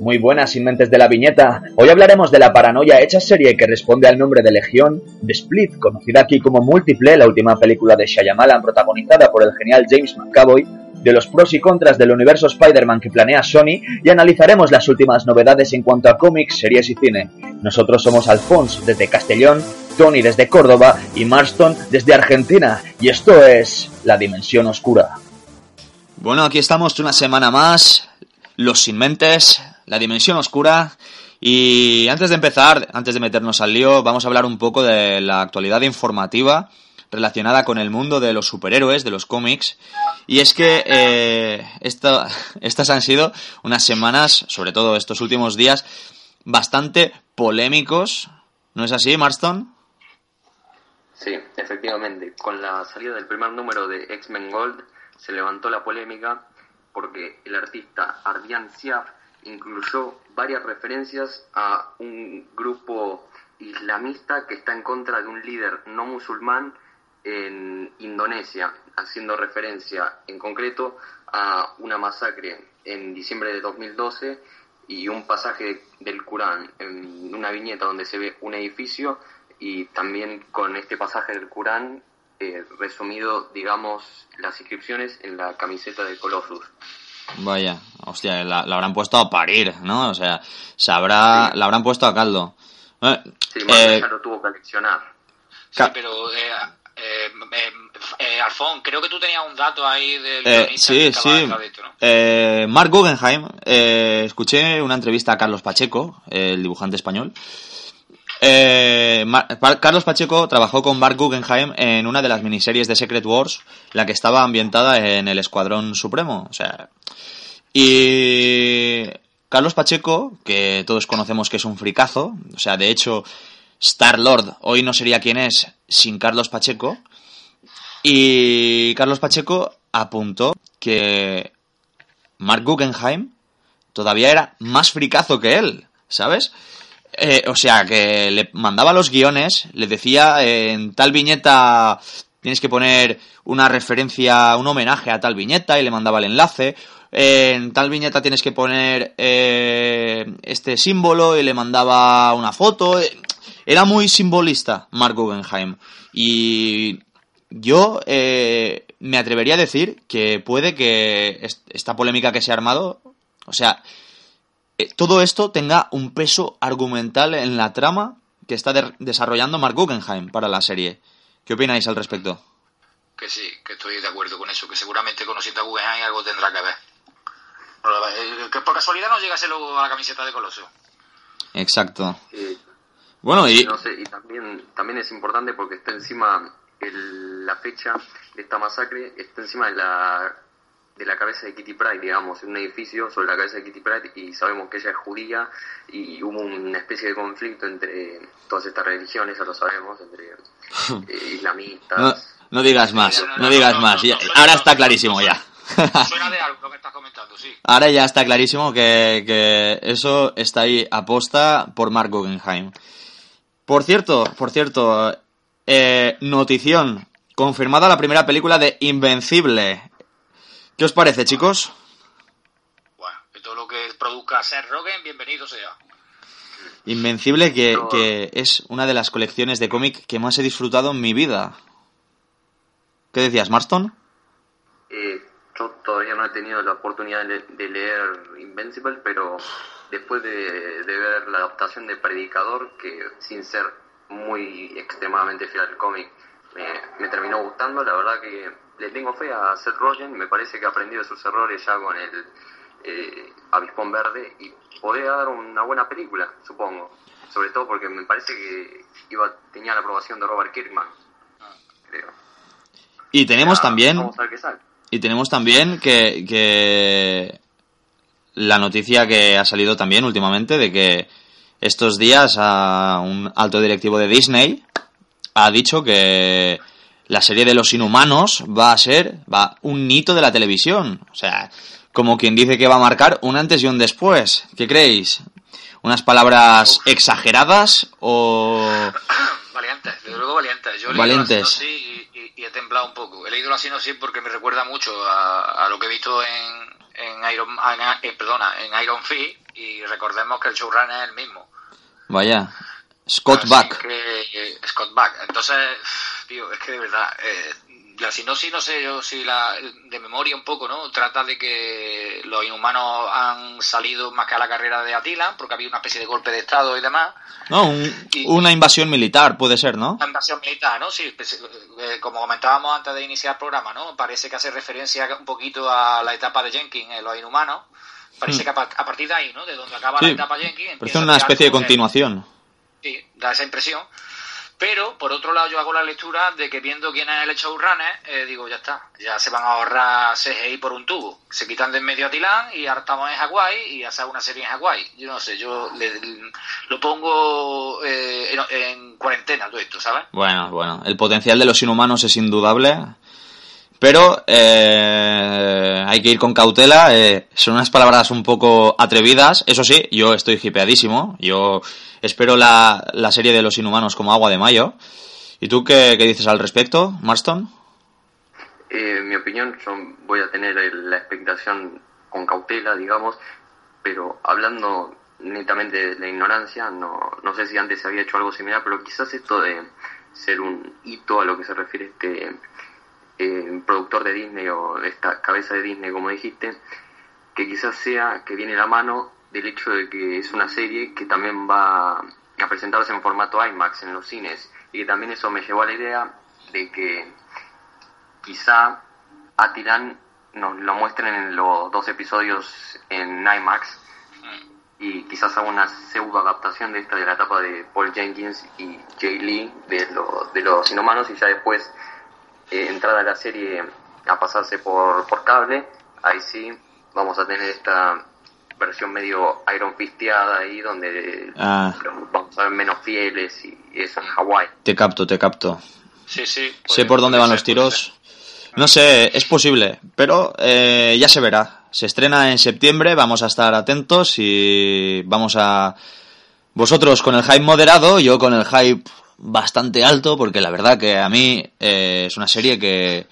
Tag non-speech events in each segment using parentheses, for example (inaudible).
Muy buenas, sin mentes de la viñeta. Hoy hablaremos de la paranoia hecha serie que responde al nombre de Legión, de Split, conocida aquí como Múltiple, la última película de Shyamalan protagonizada por el genial James McAvoy, de los pros y contras del universo Spider-Man que planea Sony y analizaremos las últimas novedades en cuanto a cómics, series y cine. Nosotros somos Alphonse desde Castellón, Tony desde Córdoba y Marston desde Argentina. Y esto es La Dimensión Oscura. Bueno, aquí estamos una semana más, Los Sin Mentes, La Dimensión Oscura. Y antes de empezar, antes de meternos al lío, vamos a hablar un poco de la actualidad informativa relacionada con el mundo de los superhéroes, de los cómics. Y es que eh, (laughs) estas han sido unas semanas, sobre todo estos últimos días, bastante polémicos. ¿No es así, Marston? Sí, efectivamente. Con la salida del primer número de X-Men Gold se levantó la polémica porque el artista Ardian Siaf incluyó varias referencias a un grupo islamista que está en contra de un líder no musulmán en Indonesia, haciendo referencia en concreto a una masacre en diciembre de 2012 y un pasaje del Corán en una viñeta donde se ve un edificio y también con este pasaje del Corán eh, resumido, digamos, las inscripciones en la camiseta de Colossus. Vaya, hostia, la, habrán puesto a parir, ¿no? O sea, se habrá, la habrán puesto a caldo. Eh, sí, eh, ya lo tuvo que leccionar. Sí, pero eh, eh, eh, Alfón, creo que tú tenías un dato ahí del eh, Sí, sí. eh, Mark Guggenheim, eh, escuché una entrevista a Carlos Pacheco, el dibujante español. Eh, Carlos Pacheco trabajó con Mark Guggenheim en una de las miniseries de Secret Wars, la que estaba ambientada en el Escuadrón Supremo. O sea, y Carlos Pacheco, que todos conocemos que es un fricazo, o sea, de hecho, Star Lord hoy no sería quien es sin Carlos Pacheco. Y Carlos Pacheco apuntó que Mark Guggenheim todavía era más fricazo que él, ¿sabes? Eh, o sea, que le mandaba los guiones, le decía en tal viñeta tienes que poner una referencia, un homenaje a tal viñeta y le mandaba el enlace. En tal viñeta tienes que poner eh, este símbolo y le mandaba una foto. Era muy simbolista Mark Guggenheim. Y yo eh, me atrevería a decir que puede que esta polémica que se ha armado, o sea, eh, todo esto tenga un peso argumental en la trama que está desarrollando Mark Guggenheim para la serie. ¿Qué opináis al respecto? Que sí, que estoy de acuerdo con eso, que seguramente conociendo a Guggenheim algo tendrá que ver. Eh, que por casualidad no llegase luego a la camiseta de Coloso. Exacto. Bueno, y... también, también es importante porque está encima la fecha de esta masacre, está encima de la, de la cabeza de Kitty Pride, digamos, en un edificio sobre la cabeza de Kitty Pride y sabemos que ella es judía y hubo una especie de conflicto entre todas estas religiones, ya lo sabemos, entre (laughs) eh, islamistas. No, digas más, no, digas más, ahora está clarísimo ya. (laughs) Suena de algo que estás comentando, sí. Ahora ya está clarísimo que, que eso está ahí aposta por Mark Guggenheim. Por cierto, por cierto, eh, notición. Confirmada la primera película de Invencible. ¿Qué os parece, chicos? Bueno, todo lo que produzca Seth Rogen, bienvenido sea. Invencible, que, que es una de las colecciones de cómic que más he disfrutado en mi vida. ¿Qué decías, Marston? Eh, yo todavía no he tenido la oportunidad de, leer Invencible, pero después de, ver la adaptación de Predicador, que sin ser muy extremadamente fiel al cómic, me, terminó gustando. La verdad que le tengo fe a Seth Rogen, me parece que ha aprendido de sus errores ya con el eh, Avispón Verde y podría dar una buena película, supongo. Sobre todo porque me parece que iba tenía la aprobación de Robert Kirkman, creo. Y tenemos también... Y tenemos también que, que la noticia que ha salido también últimamente de que estos días a un alto directivo de Disney ha dicho que la serie de los inhumanos va a ser va un hito de la televisión. O sea, como quien dice que va a marcar un antes y un después. ¿Qué creéis? ¿Unas palabras exageradas o...? Valientes, desde luego valientes. Yo valientes. Y, he temblado un poco. He leído la sinopsis porque me recuerda mucho a, a lo que he visto en, en Iron, en, eh, perdona, en Iron Fist y recordemos que el showrunner es el mismo. Vaya, Scott Así Back. que, eh, Scott Back. Entonces, tío, es que de verdad, eh, la sinopsis, no sé yo si la, de memoria un poco, ¿no? Trata de que los inhumanos han salido más que a la carrera de Atila, porque había una especie de golpe de estado y demás. No, un- Y- una invasión militar puede ser, ¿no? Una invasión militar, ¿no? Sí, pues, eh, como comentábamos antes de iniciar el programa, ¿no? Parece que hace referencia un poquito a la etapa de Jenkins en los inhumanos. Parece Hmm. que a, par- a partir de ahí, ¿no? De donde acaba la etapa Jenkins. parece una especie de continuación. Sí, da esa impresión. Pero, por otro lado, yo hago la lectura de que viendo quién es el showrunner, eh, digo, ya está. Ya se van a ahorrar CGI por un tubo. Se quitan de en medio a Tilán y ahora estamos en Hawái y hacer una serie en Hawái. Yo no sé, yo le- lo pongo eh, en, en cuarentena todo esto, ¿sabes? Bueno, bueno, el potencial de los inhumanos es indudable, pero eh, hay que ir con cautela. eh, son unas palabras un poco atrevidas. Eso sí, yo estoy hipeadísimo. Yo espero la, la serie de los inhumanos como agua de mayo. ¿Y tú qué, qué dices al respecto, Marston? Eh, mi opinión, yo voy a tener la expectación con cautela, digamos, pero hablando netamente de la ignorancia, no, no sé si antes se había hecho algo similar, pero quizás esto de ser un hito a lo que se refiere este eh, productor de Disney o esta cabeza de Disney, como dijiste, que quizás sea que viene la mano del hecho de que es una serie que también va a presentarse en formato IMAX en los cines y que también eso me llevó a la idea de que quizá a Tirán nos lo muestren en los dos episodios en IMAX y quizás haga una pseudo adaptación de esta de la etapa de Paul Jenkins y Jay Lee de, lo- de los inhumanos y ya después eh, entrada la serie a pasarse por, por cable ahí sí vamos a tener esta versión medio Iron Fisteada ahí donde Ah. los vamos a ver menos fieles y eso en Hawái Te capto, te capto. Sí, sí. sé por dónde van los tiros. No sé, es posible, pero eh, ya se verá. Se estrena en septiembre, vamos a estar atentos y vamos a... Vosotros con el hype moderado, yo con el hype bastante alto, porque la verdad que a mí eh, es una serie que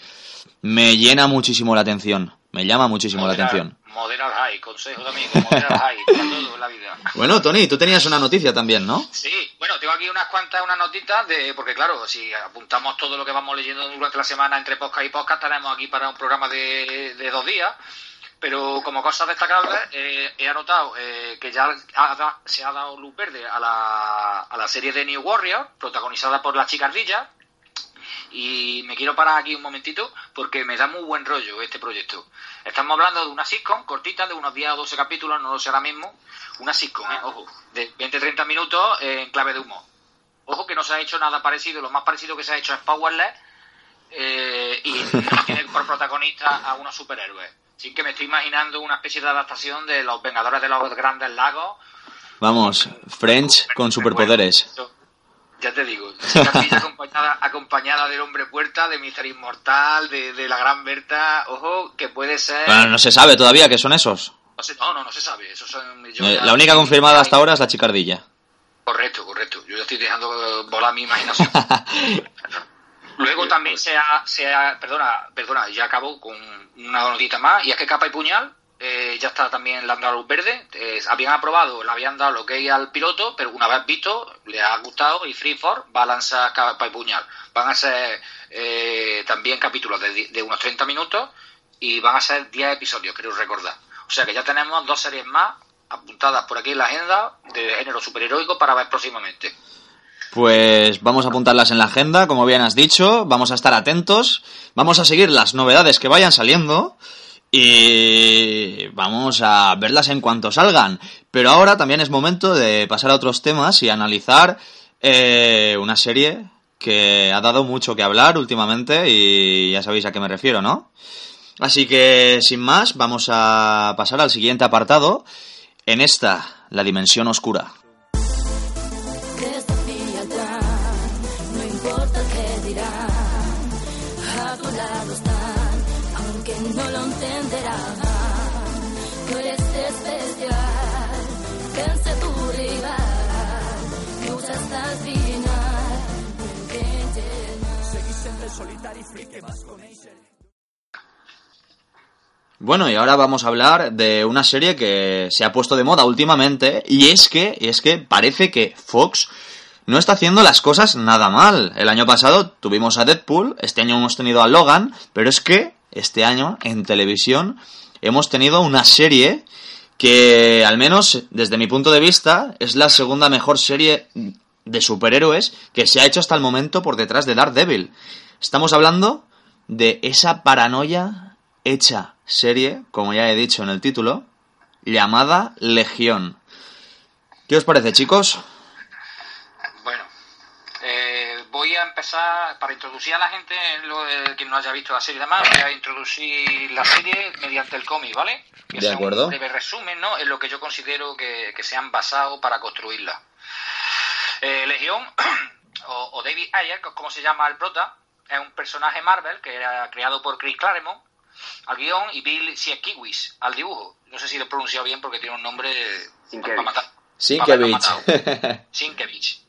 me llena muchísimo la atención. Me llama muchísimo la atención. Modera el high, consejo de amigo, modera el (laughs) high, para todo en la vida. Bueno, Tony, tú tenías una noticia también, ¿no? Sí, bueno, tengo aquí unas cuantas, unas notitas, de, porque claro, si apuntamos todo lo que vamos leyendo durante la semana entre podcast y podcast, estaremos aquí para un programa de, de dos días. Pero como cosas destacables, eh, he anotado eh, que ya ha se ha dado luz verde a la, a la serie de New Warrior, protagonizada por la chica ardilla. Y me quiero parar aquí un momentito porque me da muy buen rollo este proyecto. Estamos hablando de una sitcom cortita de unos 10 o 12 capítulos, no lo sé ahora mismo. Una sitcom, ¿eh? Ojo, de 20-30 minutos en clave de humor. Ojo que no se ha hecho nada parecido, lo más parecido que se ha hecho es Powerless eh, y (laughs) tiene por protagonista a unos superhéroes. Así que me estoy imaginando una especie de adaptación de los Vengadores de los Grandes Lagos. Vamos, French con superpoderes. Ya te digo, acompañada, acompañada del hombre puerta, de Mister Inmortal, de, de la Gran Berta. Ojo, que puede ser. Bueno, no se sabe todavía que son esos. No, sé- no, no, no se sabe. Eso son, yo Eh, La única confirmada hasta ahora es la chicardilla. Correcto, correcto. Yo ya estoy dejando volar mi imaginación. (laughs) Luego también se ha, se ha- perdona, perdona, ya acabo con una notita más, y es que Capa y Puñal eh, ya está también, le han dado luz verde, Eh, habían aprobado, le habían dado lo que hay al piloto, pero una vez visto, le ha gustado y Freeform va a lanzar Capa y Puñal. Van a ser eh, también capítulos de, de unos 30 minutos y van a ser 10 episodios, creo recordar. O sea que ya tenemos dos series más apuntadas por aquí en la agenda de género superheroico para ver próximamente. Pues vamos a apuntarlas en la agenda, como bien has dicho, vamos a estar atentos, vamos a seguir las novedades que vayan saliendo y vamos a verlas en cuanto salgan. Pero ahora también es momento de pasar a otros temas y analizar eh, una serie que ha dado mucho que hablar últimamente y ya sabéis a qué me refiero, ¿no? Así que, sin más, vamos a pasar al siguiente apartado. En esta, la dimensión oscura. Lo entenderán. Tú eres especial, vence tu rival, luz hasta el final, no intentes más. Seguís sempre solitari, friki, vas con Bueno, y ahora vamos a hablar de una serie que se ha puesto de moda últimamente, y es que, y es que parece que Fox no está haciendo las cosas nada mal. El año pasado tuvimos a Deadpool, este año hemos tenido a Logan, pero es que este año en televisión hemos tenido una serie que, al menos desde mi punto de vista, es la segunda mejor serie de superhéroes que se ha hecho hasta el momento por detrás de Daredevil. Estamos hablando de esa paranoia hecha serie, como ya he dicho en el título, llamada Legión. ¿Qué os parece, chicos? Voy a empezar, para introducir a la gente, lo, eh, quien no haya visto la serie de más, voy a introducir la serie mediante el cómic, ¿vale? Que De acuerdo. Un breve resumen, ¿no? En lo que yo considero que, que se han basado para construirla. Eh, Legión, (clears throat) o, o David Ayer, como se llama el prota, es un personaje Marvel que era creado por Chris Claremont al guion y Bill Sienkiewicz al dibujo. No sé si lo he pronunciado bien porque tiene un nombre Sienkiewicz. para matar. Sienkiewicz. matado. (laughs) Sienkiewicz.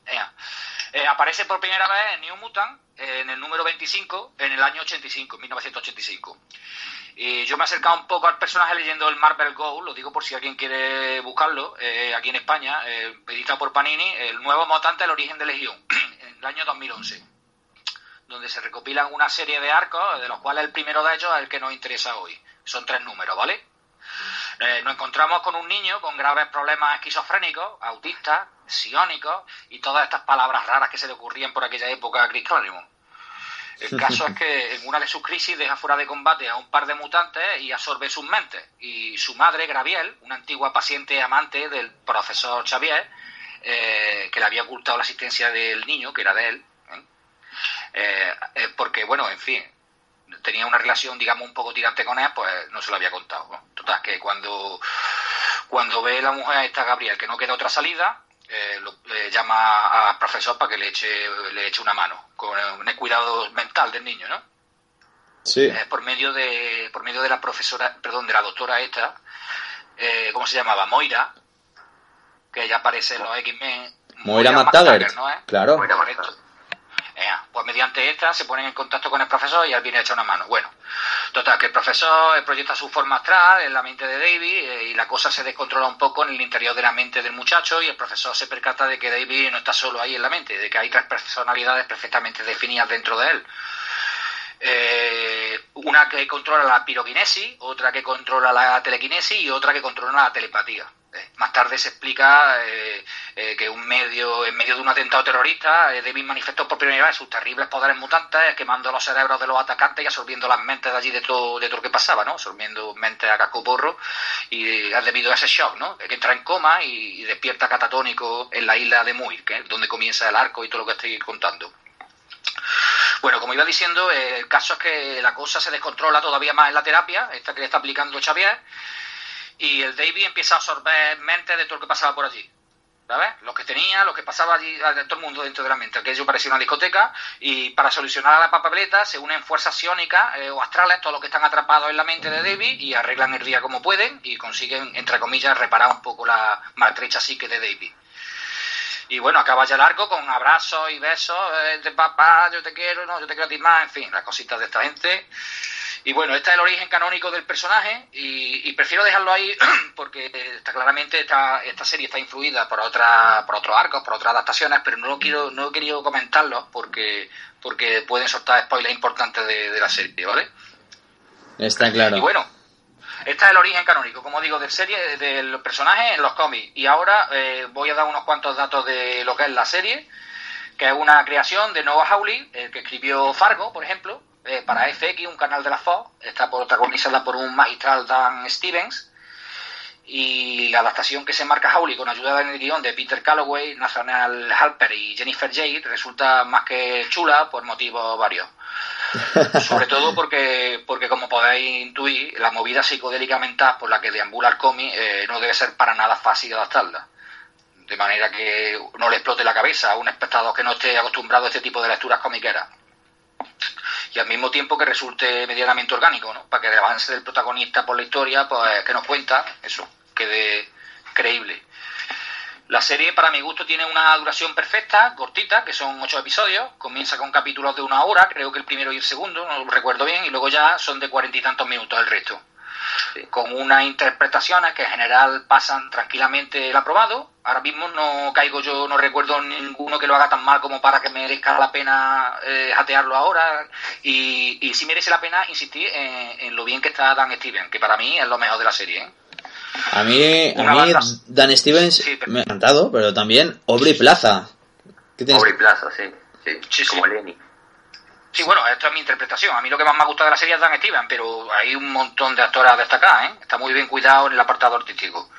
Eh, aparece por primera vez en New Mutant eh, en el número 25 en el año 85, 1985. Y yo me he acercado un poco al personaje leyendo el Marvel Go, lo digo por si alguien quiere buscarlo, eh, aquí en España, editado por Panini, el nuevo mutante, el origen de Legión, (clears throat) en el año 2011 donde se recopilan una serie de arcos, de los cuales el primero de ellos es el que nos interesa hoy. Son tres números, ¿vale? Eh, nos encontramos con un niño con graves problemas esquizofrénicos, autistas, psiónicos y todas estas palabras raras que se le ocurrían por aquella época a Chris Claremont. El (laughs) caso es que en una de sus crisis deja fuera de combate a un par de mutantes y absorbe sus mentes. Y su madre, Graviel, una antigua paciente amante del profesor Xavier, eh, que le había ocultado la asistencia del niño, que era de él, ¿eh? Porque, bueno, en fin, tenía una relación, digamos, un poco tirante con él, pues no se lo había contado. ¿no? Total, que cuando, cuando ve la mujer esta Gabriel que no queda otra salida, eh, lo- le llama al profesor para que le eche, le eche una mano con el cuidado mental del niño, ¿no? Sí. Eh, por medio de por medio de la profesora, perdón, de la doctora esta, eh, ¿cómo se llamaba? Moira, que ya aparece en los X-Men. Moira McTaggart, McTaggart. ¿no es? Claro. Moira pues mediante esta se ponen en contacto con el profesor y él viene a echar una mano. Bueno, total, que el profesor eh, proyecta su forma astral en la mente de David eh, y la cosa se descontrola un poco en el interior de la mente del muchacho y el profesor se percata de que David no está solo ahí en la mente, de que hay tres personalidades perfectamente definidas dentro de él. Eh, una que controla la piroquinesis, otra que controla la telequinesis y otra que controla la telepatía. Más tarde se explica eh, eh, que un medio, en medio de un atentado terrorista, eh, David manifestó por primera vez sus terribles poderes mutantes, quemando los cerebros de los atacantes y absorbiendo las mentes de allí de todo, de todo lo que pasaba, ¿no? Absorbiendo mentes a casco porro y debido a ese shock, ¿no? Que entra en coma y, despierta catatónico en la isla de Muir, que es donde comienza el arco y todo lo que estoy contando. Bueno, como iba diciendo, el caso es que la cosa se descontrola todavía más en la terapia, esta que le está aplicando Xavier, y el David empieza a absorber mentes de todo lo que pasaba por allí. ¿Sabes? Lo que tenía, lo que pasaba allí, todo el mundo dentro de la mente. Aquello parecía una discoteca y para solucionar la papeleta se unen fuerzas psiónicas eh, o astrales, todos los que están atrapados en la mente de David y arreglan el día como pueden y consiguen, entre comillas, reparar un poco la maltrecha psique de David. Y bueno, acaba ya largo con abrazos y besos eh, de papá, yo te quiero, no, yo te quiero a ti más, en fin, las cositas de esta gente. Y bueno, este es el origen canónico del personaje y, y prefiero dejarlo ahí (clears throat) porque está claramente esta, esta serie está influida por otra, por otros arcos, por otras adaptaciones, pero no lo quiero, no he querido comentarlos porque, porque pueden soltar spoilers importantes de, de la serie, ¿vale? Está claro. Y bueno, este es el origen canónico, como digo, de serie, del personaje en los cómics. Y ahora eh, voy a dar unos cuantos datos de lo que es la serie, que es una creación de Noah Hawley, el que escribió Fargo, por ejemplo, eh, para FX, un canal de la Fox. Está protagonizada por un magistral Dan Stevens. Y la adaptación que se marca Hawley con ayuda del guion de Peter Calloway, Nathaniel Halper y Jennifer Jade resulta más que chula por motivos varios. Sobre todo porque, porque como podéis intuir, la movida psicodélica mental por la que deambula el cómic eh, no debe ser para nada fácil adaptarla. De manera que no le explote la cabeza a un espectador que no esté acostumbrado a este tipo de lecturas comiqueras. Y al mismo tiempo que resulte medianamente orgánico, ¿no? Para que el avance del protagonista por la historia, pues que nos cuenta, eso, quede creíble. La serie, para mi gusto, tiene una duración perfecta, cortita, que son ocho episodios. Comienza con capítulos de una hora, creo que el primero y el segundo, no lo recuerdo bien, y luego ya son de cuarenta y tantos minutos el resto. Con unas interpretaciones que en general pasan tranquilamente el aprobado. Ahora mismo no caigo yo, no recuerdo ninguno que lo haga tan mal como para que merezca la pena eh, jatearlo ahora. Y, y sí merece la pena insistir en, en lo bien que está Dan Steven, que para mí es lo mejor de la serie. ¿eh? A mí, a mí. Dan Stevens Sí, pero- me ha encantado, pero también Aubrey Plaza. ¿Qué tienes? Aubrey Plaza, sí. Sí, Sí, sí. como Lenny. Sí, bueno, esto es mi interpretación. A mí lo que más me ha gustado de la serie es Dan Steven, pero hay un montón de actores a destacar, ¿eh? Está muy bien cuidado en el apartado artístico.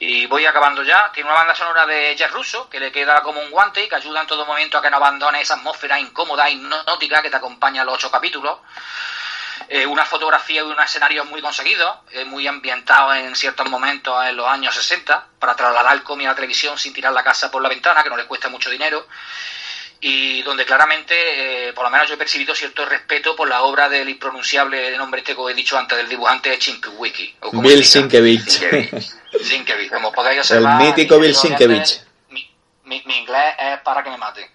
Y voy acabando ya. Tiene una banda sonora de Jazz Russo que le queda como un guante y que ayuda en todo momento a que no abandone esa atmósfera incómoda, hipnótica que te acompaña en los ocho capítulos. Eh, una fotografía y un escenario muy conseguidos, eh, muy ambientados en ciertos momentos en los años 60, para trasladar el cómic a la televisión sin tirar la casa por la ventana, que no les cuesta mucho dinero y donde claramente, eh, por lo menos yo he percibido cierto respeto por la obra del impronunciable nombre este que he dicho antes, del dibujante Chinkiewicz. Bill. Sienkiewicz. Sienkiewicz. Como podéis El observar. mítico Bill Sienkiewicz. Mi, mi- inglés es para que me mate.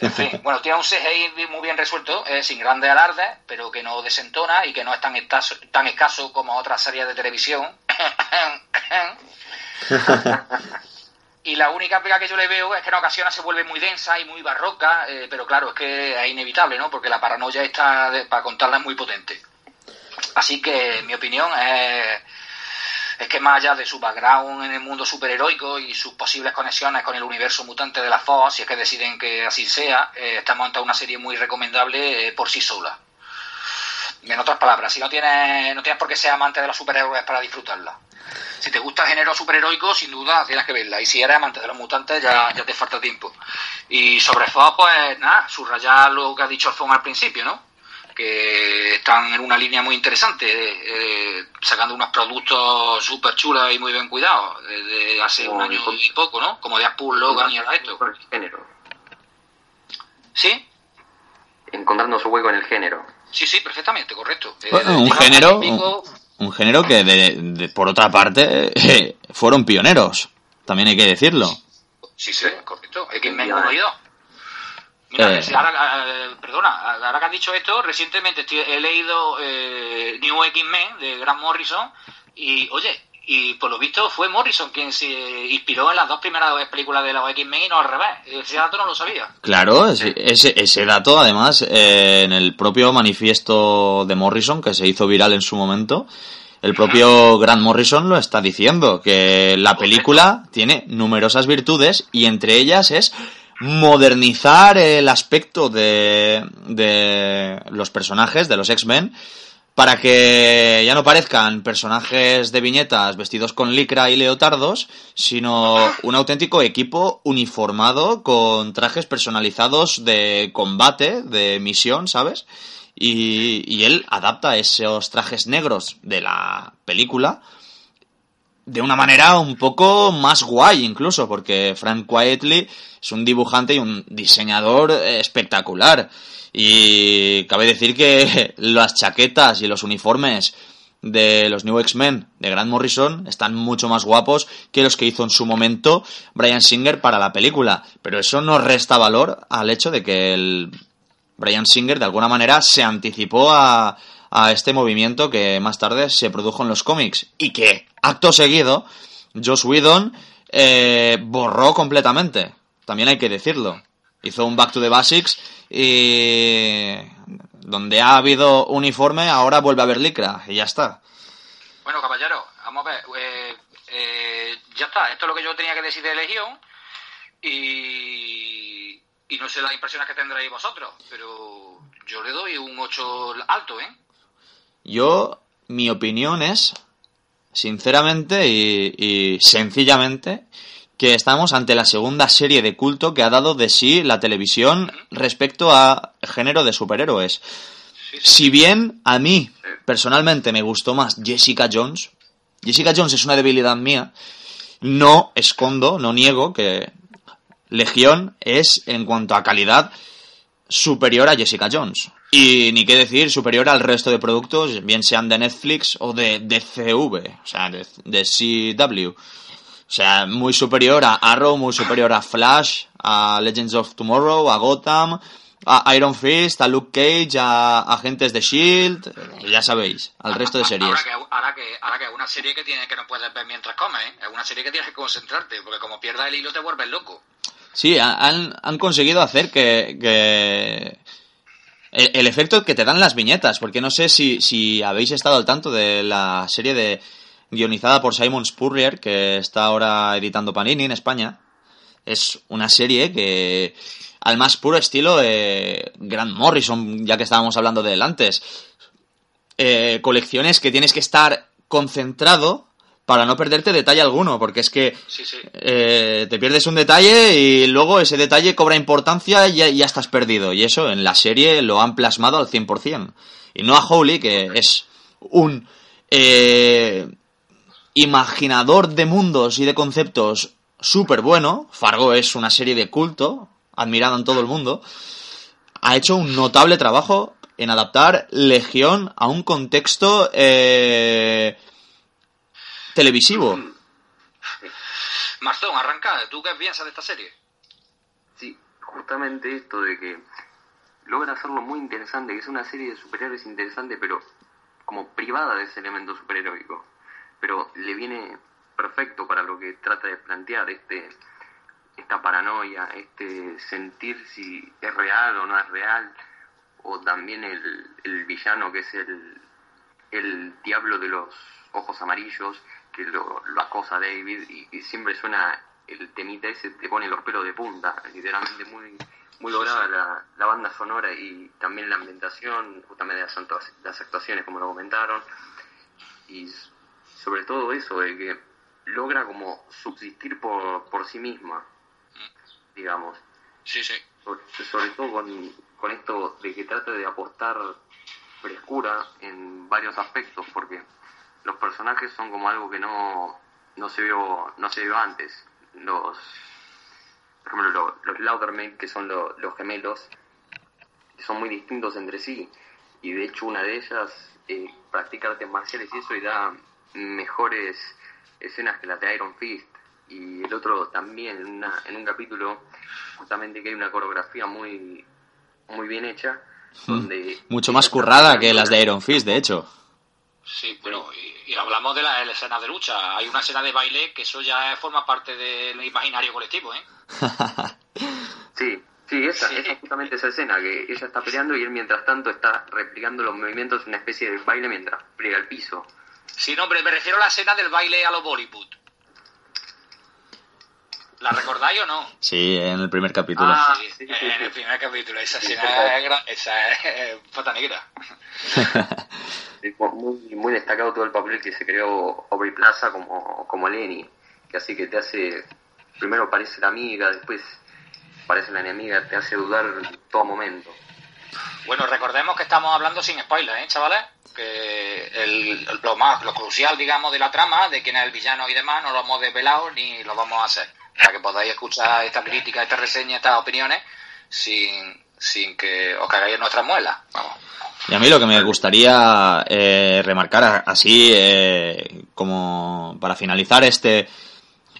En fin, (laughs) bueno, tiene un CGI muy bien resuelto, eh, sin grandes alardes, pero que no desentona y que no es tan escaso, tan escaso como otras series de televisión. (laughs) Y la única pega que yo le veo es que en ocasiones se vuelve muy densa y muy barroca, eh, pero claro, es que es inevitable, ¿no? Porque la paranoia está, de- para contarla, es muy potente. Así que mi opinión es, es que más allá de su background en el mundo superheroico y sus posibles conexiones con el universo mutante de la Fox, si es que deciden que así sea, eh, estamos ante una serie muy recomendable eh, por sí sola. En otras palabras, si no tienes, no tienes por qué ser amante de los superhéroes para disfrutarla. Si te gusta el género superheroico, sin duda tienes que verla. Y si eres amante de los mutantes, ya, ya te falta tiempo. Y sobre Fox, pues nada, subrayar lo que ha dicho Alfon al principio, ¿no? Que están en una línea muy interesante, eh, sacando unos productos súper chulos y muy bien cuidados, desde hace un año con- y poco, ¿no? Como Deadpool, Logan y ahora esto. Con el género. ¿Sí? Encontrando su hueco en el género. Sí, sí, perfectamente, correcto. Eh, Bueno, de- un género, un pico- género que, de- de- por otra parte, eh, fueron pioneros. También hay que decirlo. Sí, sí, correcto. X-Men Ya. 1 y 2. Mira, Eh. ahora, eh, perdona, ahora que has dicho esto, recientemente estoy- he leído eh, New X-Men de Grant Morrison y, oye, y por lo visto fue Morrison quien se inspiró en las dos primeras películas de los X-Men y no al revés. Ese dato no lo sabía. Claro, ese, ese, ese dato, además, eh, en el propio manifiesto de Morrison, que se hizo viral en su momento, el propio Grant Morrison lo está diciendo, que la película tiene numerosas virtudes y entre ellas es modernizar el aspecto de, de los personajes, de los X-Men, para que ya no parezcan personajes de viñetas vestidos con licra y leotardos, sino un auténtico equipo uniformado con trajes personalizados de combate, de misión, ¿sabes? Y, y él adapta esos trajes negros de la película de una manera un poco más guay incluso, porque Frank Quietly es un dibujante y un diseñador espectacular. Y cabe decir que (laughs) las chaquetas y los uniformes de los New X-Men de Grant Morrison están mucho más guapos que los que hizo en su momento Brian Singer para la película. Pero eso no resta valor al hecho de que el Brian Singer de alguna manera se anticipó a, a este movimiento que más tarde se produjo en los cómics y que acto seguido Joss Whedon eh, borró completamente. También hay que decirlo. Hizo un Back to the Basics y donde ha habido uniforme ahora vuelve a haber licra y ya está. Bueno, caballero, vamos a ver. eh, eh, ya está, esto es lo que yo tenía que decir de Legión. Y, y no sé las impresiones que tendréis vosotros, pero yo le doy un 8 alto, ¿eh? Yo, mi opinión es, sinceramente y, y sencillamente, que estamos ante la segunda serie de culto que ha dado de sí la televisión respecto a género de superhéroes. Si bien a mí, personalmente, me gustó más Jessica Jones, Jessica Jones es una debilidad mía, no escondo, no niego que Legión es, en cuanto a calidad, superior a Jessica Jones. Y ni qué decir, superior al resto de productos, bien sean de Netflix o de DCV, o sea, de, de CW. O sea, muy superior a Arrow, muy superior a Flash, a Legends of Tomorrow, a Gotham, a Iron Fist, a Luke Cage, a Agentes de Shield, ya sabéis, al resto de series. Ahora que, ahora que, ahora que es una serie que, tiene, que no puedes ver mientras comes, ¿eh? es una serie que tienes que concentrarte, porque como pierdas el hilo te vuelves loco. Sí, han, han conseguido hacer que, que el, efecto que te dan las viñetas, porque no sé si, si habéis estado al tanto de la serie de guionizada por Simon Spurrier, que está ahora editando Panini en España. Es una serie que, al más puro estilo eh, Grant Morrison, ya que estábamos hablando de él antes. Eh, colecciones que tienes que estar concentrado para no perderte detalle alguno, porque es que Sí, sí. eh, te pierdes un detalle y luego ese detalle cobra importancia y ya, ya estás perdido. Y eso en la serie lo han plasmado al 100%. Y no a Howley, que es un eh, imaginador de mundos y de conceptos súper bueno. Fargo es una serie de culto, admirada en todo el mundo. Ha hecho un notable trabajo en adaptar Legión a un contexto eh, televisivo. (clears throat) Marzón, arranca, ¿tú qué piensas de esta serie? Sí, justamente esto de que logra hacerlo muy interesante, que es una serie de superhéroes interesante, pero como privada de ese elemento superheroico. Pero le viene perfecto para lo que trata de plantear, este esta paranoia, este sentir si es real o no es real, o también el, el villano que es el, el diablo de los ojos amarillos, que lo, lo acosa David y, y siempre suena el temita ese, te pone los pelos de punta, literalmente muy muy lograda la, la banda sonora y también la ambientación, justamente las, las actuaciones como lo comentaron, y sobre todo eso de que logra como subsistir por, por sí misma, digamos, Sí, sí. sobre, sobre todo con, con esto de que trata de apostar frescura en varios aspectos, porque los personajes son como algo que no, no se vio no se vio antes. Los, por ejemplo, los, los Laudermaid, que son lo- los gemelos, son muy distintos entre sí, y de hecho una de ellas eh, practica artes marciales y eso y da mejores escenas que las de Iron Fist. Y el otro también, en, una- en un capítulo, justamente que hay una coreografía muy, muy bien hecha, donde... Mucho más currada que las de Iron Fist, de hecho. Sí, bueno, y, y hablamos de las escenas de lucha. Hay una escena de baile que eso ya forma parte del imaginario colectivo, ¿eh? (laughs) Sí, sí, esa, Sí. esa justamente esa escena, que ella está peleando y él mientras tanto está replicando los movimientos, una especie de baile mientras pliega el piso. Sí, no, hombre, me refiero a la escena del baile a lo Bollywood. ¿La recordáis o no? Sí, en el primer capítulo. Ah, Sí, sí, sí, en el primer capítulo. Esa Sí, escena es, esa es eh, pata negra. (laughs) Muy, muy destacado todo el papel que se creó Aubrey Plaza como, como Lenny, que así que te hace, primero parece la amiga, después parece la enemiga, te hace dudar en todo momento. Bueno, recordemos que estamos hablando sin spoilers, ¿eh, chavales? Que el, lo más, lo crucial, digamos, de la trama, de quién es el villano y demás, no lo hemos desvelado ni lo vamos a hacer. Para que podáis escuchar esta crítica, esta reseña, estas opiniones, sin, sin que os cagáis en nuestras muelas. Vamos. Y a mí lo que me gustaría eh, remarcar así, eh, como para finalizar este,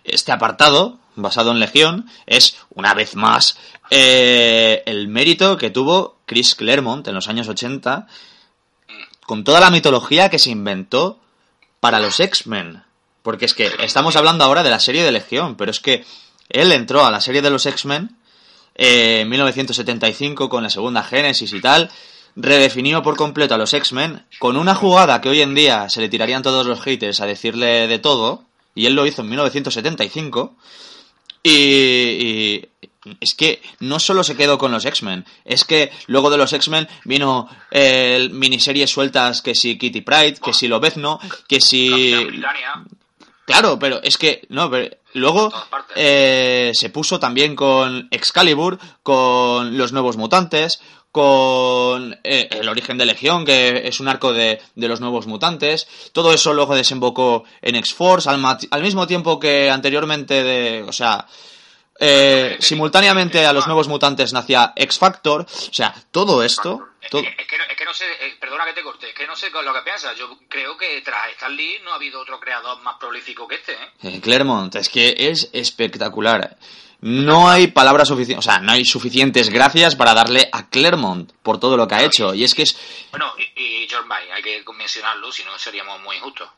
este apartado basado en Legión, es una vez más eh, el mérito que tuvo Chris Claremont en los años 80 con toda la mitología que se inventó para los X-Men. Porque es que estamos hablando ahora de la serie de Legión, pero es que él entró a la serie de los X-Men eh, en 1975 con la segunda Génesis y tal, redefinió por completo a los X-Men con una jugada que hoy en día se le tirarían todos los haters a decirle de todo, y él lo hizo en 1975. Y, y es que no solo se quedó con los X-Men, es que luego de los X-Men vino eh, miniseries sueltas que si Kitty Pride, que si Lobezno, que si Claro, pero es que, no, pero luego eh, se puso también con Excalibur, con los nuevos mutantes, con eh, el origen de Legión, que es un arco de, de, los nuevos mutantes. Todo eso luego desembocó en X-Force, al, al, mismo tiempo que anteriormente de, o sea, eh, simultáneamente a los nuevos mutantes nacía X Factor, o sea, todo esto. Todo... Es, que, es, que, es, que, no sé, eh, perdona que te corte, es que no sé lo que piensas. Yo creo que tras Stan Lee no ha habido otro creador más prolífico que este. ¿eh? eh Claremont, es que es espectacular. No hay palabras suficientes, o sea, no hay suficientes gracias para darle a Claremont por todo lo que ha hecho. Y es que es. Bueno, y, y John Byrne, hay que mencionarlo, si no seríamos muy injustos.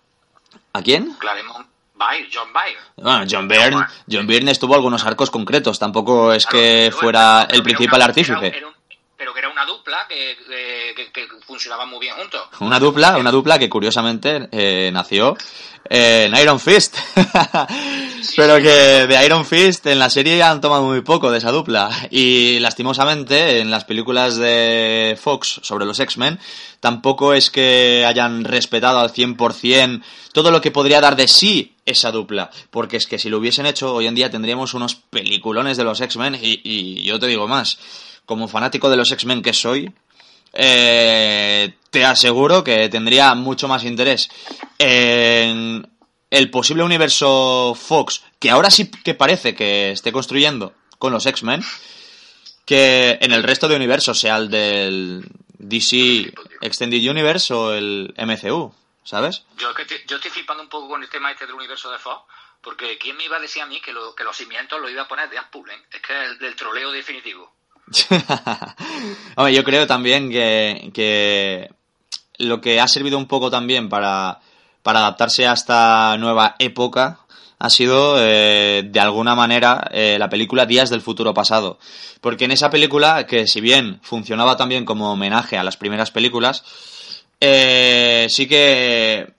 ¿A quién? Claremont. Byrne, John Byrne. Bueno, John Byrne, John Byrne estuvo algunos arcos concretos, tampoco es claro, que fuera el principal artífice. Era, era un, pero que era una dupla que, que, que, funcionaban muy bien juntos. Una dupla, una dupla que curiosamente eh, nació en Iron Fist. sí, (laughs) pero sí, que de Iron Fist en la serie han tomado muy poco de esa dupla. Y lastimosamente en las películas de Fox sobre los X-Men tampoco es que hayan respetado al 100% todo lo que podría dar de sí esa dupla. Porque es que si lo hubiesen hecho, hoy en día tendríamos unos peliculones de los X-Men. Y, yo te digo más, como fanático de los X-Men que soy, eh, te aseguro que tendría mucho más interés en el posible universo Fox, que ahora sí que parece que esté construyendo con los X-Men, que en el resto de universos, sea el del DC Extended Universe o el MCU, ¿sabes? Yo, yo estoy flipando un poco con el tema este del universo de Fox, porque ¿quién me iba a decir a mí que, lo, que los cimientos lo iba a poner de Apple? ¿eh? Es que es el del troleo definitivo. (laughs) Hombre, yo creo también que, que, lo que ha servido un poco también para, para adaptarse a esta nueva época ha sido eh, de alguna manera eh, la película Días del futuro pasado. Porque en esa película, que si bien funcionaba también como homenaje a las primeras películas, eh, sí que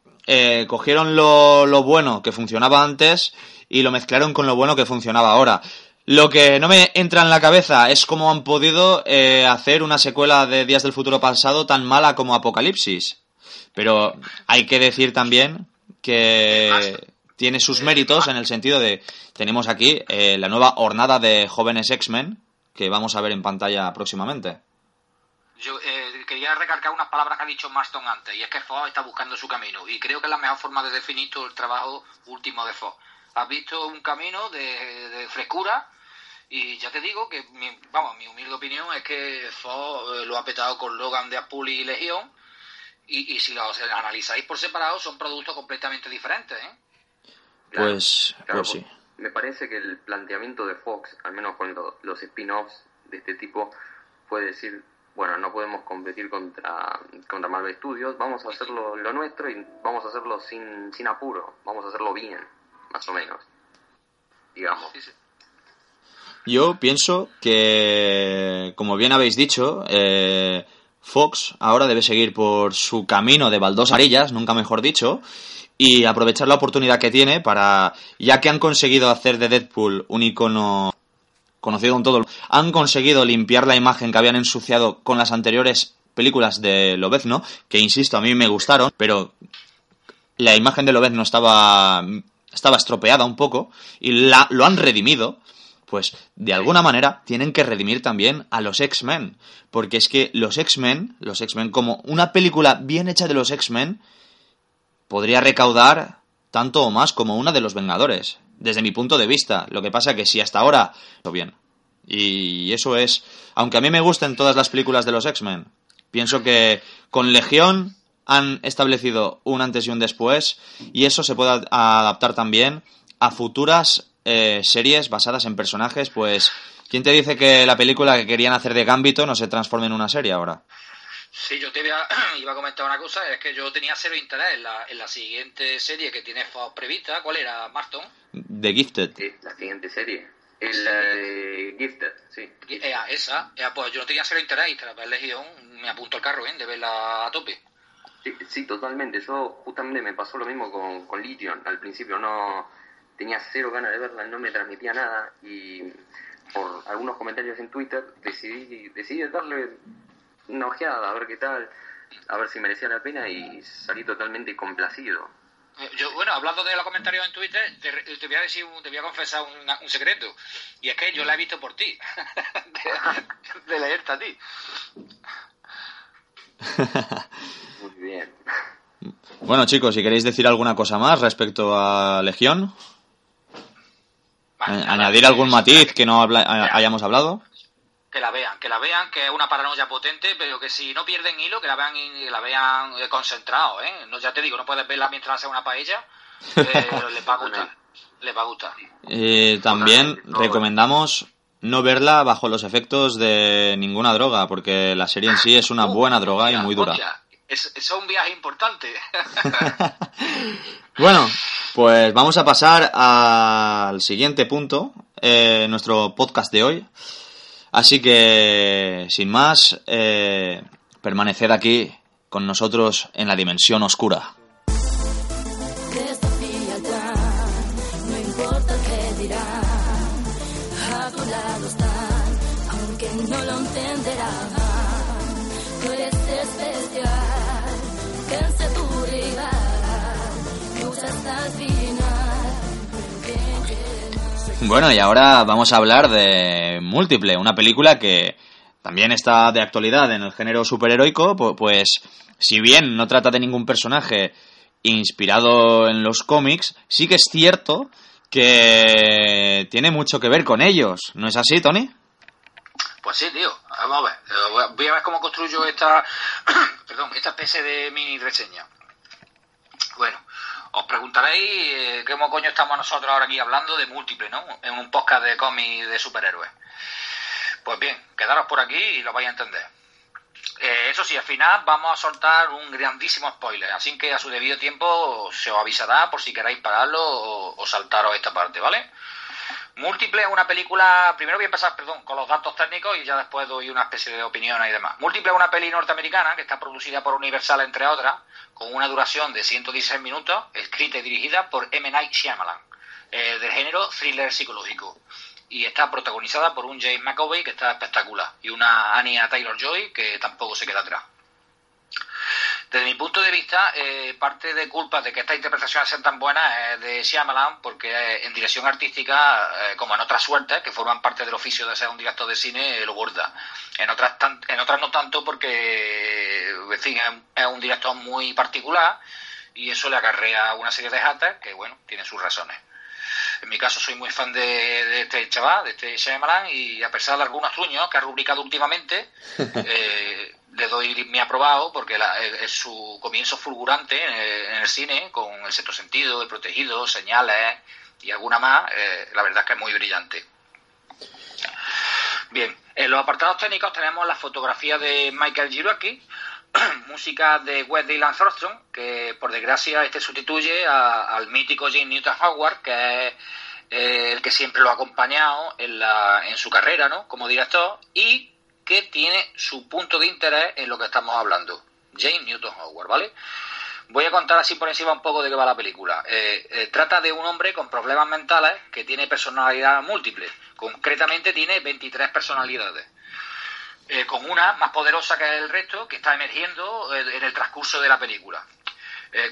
cogieron lo, lo bueno que funcionaba antes y lo mezclaron con lo bueno que funcionaba ahora. Lo que no me entra en la cabeza es cómo han podido eh, hacer una secuela de Días del Futuro Pasado tan mala como Apocalipsis. Pero hay que decir también que tiene sus méritos en el sentido de tenemos aquí eh, la nueva hornada de jóvenes X-Men que vamos a ver en pantalla próximamente. Yo eh, quería recalcar unas palabras que ha dicho Marston antes, y es que Fox está buscando su camino, y creo que es la mejor forma de definir todo el trabajo último de Fox. Has visto un camino de, de frescura, y ya te digo que, mi, vamos, mi humilde opinión es que Fox lo ha petado con Logan de Apple y Legión. Y, y si los analizáis por separado, son productos completamente diferentes. ¿eh? Pues, claro, pues sí. Me parece que el planteamiento de Fox, al menos con lo, los spin-offs de este tipo, puede decir: bueno, no podemos competir contra, contra Marvel Studios, vamos a hacerlo lo nuestro y vamos a hacerlo sin, sin apuro, vamos a hacerlo bien, más o menos. Digamos. Sí, sí. Yo pienso que, como bien habéis dicho, eh, Fox ahora debe seguir por su camino de baldosas amarillas, nunca mejor dicho, y aprovechar la oportunidad que tiene para, ya que han conseguido hacer de Deadpool un icono conocido en todo, han conseguido limpiar la imagen que habían ensuciado con las anteriores películas de Lobezno, que insisto, a mí me gustaron, pero la imagen de Lobezno estaba, estaba estropeada un poco y la, lo han redimido pues de alguna manera tienen que redimir también a los X-Men. Porque es que los X-Men, los X-Men, como una película bien hecha de los X-Men, podría recaudar tanto o más como una de los Vengadores. Desde mi punto de vista. Lo que pasa que si hasta ahora... bien. Y eso es... Aunque a mí me gusten todas las películas de los X-Men, pienso que con Legión han establecido un antes y un después. Y eso se puede adaptar también a futuras eh, series basadas en personajes, pues ¿quién te dice que la película que querían hacer de Gambito no se transforme en una serie ahora? Sí, yo te iba, (clears throat) iba a comentar una cosa, es que yo tenía cero interés en la, en la siguiente serie que tiene Fox prevista. ¿Cuál era, Marston? The Gifted. Sí, la siguiente serie. El uh, Gifted, sí. Eh, esa, eh, pues yo no tenía cero interés y tras haber elegido me apunto al carro, ¿eh? De verla a tope. Sí, sí, totalmente. Yo justamente me pasó lo mismo con, con Legion. Al principio no tenía cero ganas de verla, no me transmitía nada y por algunos comentarios en Twitter decidí, decidí darle una ojeada a ver qué tal, a ver si merecía la pena y salí totalmente complacido. Eh, Yo, bueno, hablando de los comentarios en Twitter, te, te voy a decir, un- te voy a confesar una- un secreto. Y es que yo la he visto por ti. (laughs) de, de leerte a ti. (laughs) Muy bien. Bueno, chicos, si queréis decir alguna cosa más respecto a Legión, Vale, añadir algún matiz que no habla- a- hayamos hablado. Que la vean, que la vean, que es una paranoia potente, pero que si no pierden hilo, que la vean y que la vean eh, concentrado, ¿eh? No, ya te digo, no puedes verla mientras hace una paella, (laughs) pero les va a gustar. Les va a gustar. Eh, también recomendamos no verla bajo los efectos de ninguna droga, porque la serie en sí es una Uh, buena droga y muy dura. es, eso es un viaje importante. (laughs) Bueno, pues vamos a pasar al siguiente punto, eh, nuestro podcast de hoy. Así que, sin más, eh, permaneced aquí con nosotros en la dimensión oscura. Bueno, y ahora vamos a hablar de Múltiple, una película que también está de actualidad en el género superheroico, pu- pues si bien no trata de ningún personaje inspirado en los cómics, sí que es cierto que tiene mucho que ver con ellos. ¿No es así, Tony? Pues sí, tío. Vamos a ver. Voy a ver cómo construyo esta, (clears throat) perdón, esta especie de mini reseña. Os preguntaréis eh, cómo coño estamos nosotros ahora aquí hablando de múltiple, ¿no? En un podcast de cómics de superhéroes. Pues bien, quedaros por aquí y lo vais a entender. Eh, eso sí, al final vamos a soltar un grandísimo spoiler, así que a su debido tiempo se os avisará por si queréis pararlo o, o saltaros esta parte, ¿vale? Múltiple es una película. Primero voy a empezar, perdón, con los datos técnicos y ya después doy una especie de opinión y demás. Múltiple es una peli norteamericana que está producida por Universal, entre otras, con una duración de 116 minutos, escrita y dirigida por M. Night Shyamalan, eh, del género thriller psicológico. Y está protagonizada por un James McAvoy que está espectacular y una Anya Taylor-Joy que tampoco se queda atrás. Desde mi punto de vista, eh, parte de culpa de que estas interpretaciones sean tan buenas es de Shyamalan, porque eh, en dirección artística, eh, como en otras suertes, que forman parte del oficio de ser un director de cine, lo borda. En otras, tan- en otras no tanto porque, en fin, es, es un director muy particular y eso le acarrea una serie de jatas que, bueno, tienen sus razones. En mi caso soy muy fan de, de este chaval, de este Shyamalan, y a pesar de algunos truños que ha rubricado últimamente, (laughs) eh, le doy mi aprobado porque la- es es su comienzo fulgurante en el, en el cine, con el sexto sentido, el protegido, señales y alguna más, eh, la verdad es que es muy brillante. Bien, en los apartados técnicos tenemos la fotografía de Michael Giroaki, (clears throat) música de Wes Dylan Thornton, que por desgracia este sustituye al mítico James Newton Howard, que es eh, el que siempre lo ha acompañado en, la, en su carrera ¿no? como director y que tiene su punto de interés en lo que estamos hablando. James Newton Howard, ¿vale? Voy a contar así por encima un poco de qué va la película. Eh, eh, trata de un hombre con problemas mentales que tiene personalidad múltiple. Concretamente tiene 23 personalidades. Eh, con una más poderosa que el resto que está emergiendo en el transcurso de la película.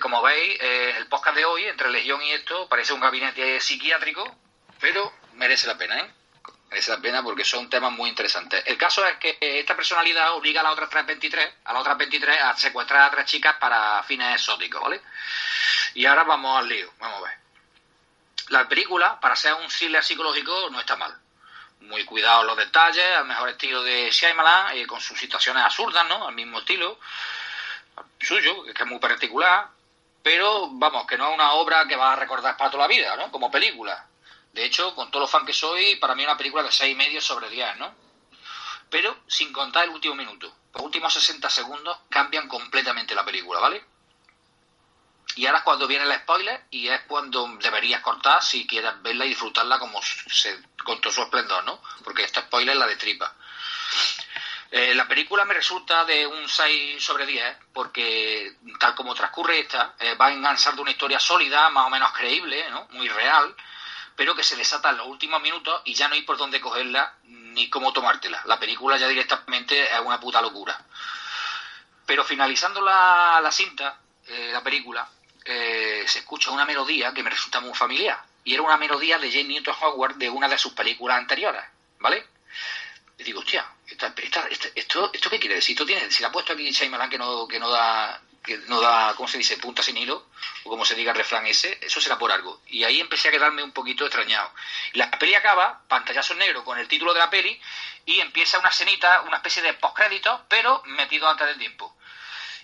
Como veis, el podcast de hoy, entre Legión y esto, parece un gabinete psiquiátrico, pero merece la pena, ¿eh? Merece la pena porque son temas muy interesantes. El caso es que esta personalidad obliga a las otras 323, a las otras 23 a secuestrar a tres chicas para fines exóticos, ¿vale? Y ahora vamos al lío, vamos a ver. La película, para ser un thriller psicológico, no está mal. Muy cuidado en los detalles, al mejor estilo de Shyamalan, eh, con sus situaciones absurdas, ¿no? Al mismo estilo suyo, que es muy particular, pero vamos, que no es una obra que va a recordar para toda la vida, ¿no? Como película. De hecho, con todo lo fan que soy, para mí una película de seis y medio sobre 10, ¿no? Pero sin contar el último minuto. Los últimos 60 segundos cambian completamente la película, ¿vale? Y ahora es cuando viene el spoiler y es cuando deberías cortar si quieres verla y disfrutarla como se, con todo su esplendor, ¿no? Porque este spoiler la destripa. Eh, la película me resulta de un 6 sobre 10 porque tal como transcurre esta, eh, va a enganchar de una historia sólida, más o menos creíble, ¿no? muy real, pero que se desata en los últimos minutos y ya no hay por dónde cogerla ni cómo tomártela. La película ya directamente es una puta locura. Pero finalizando la, la cinta, eh, la película, eh, se escucha una melodía que me resulta muy familiar. Y era una melodía de Jane Newton Howard de una de sus películas anteriores, ¿vale? Y digo, hostia, esta- esto, ¿esto qué quiere decir? ¿Esto tiene, si le ha puesto aquí Shyamalan que no, que no da, que no da, ¿cómo se dice? Punta sin hilo, o como se diga el refrán ese, eso será por algo. Y ahí empecé a quedarme un poquito extrañado. La peli acaba, pantallazo negro con el título de la peli, y empieza una escenita, una especie de postcrédito, pero metido antes del tiempo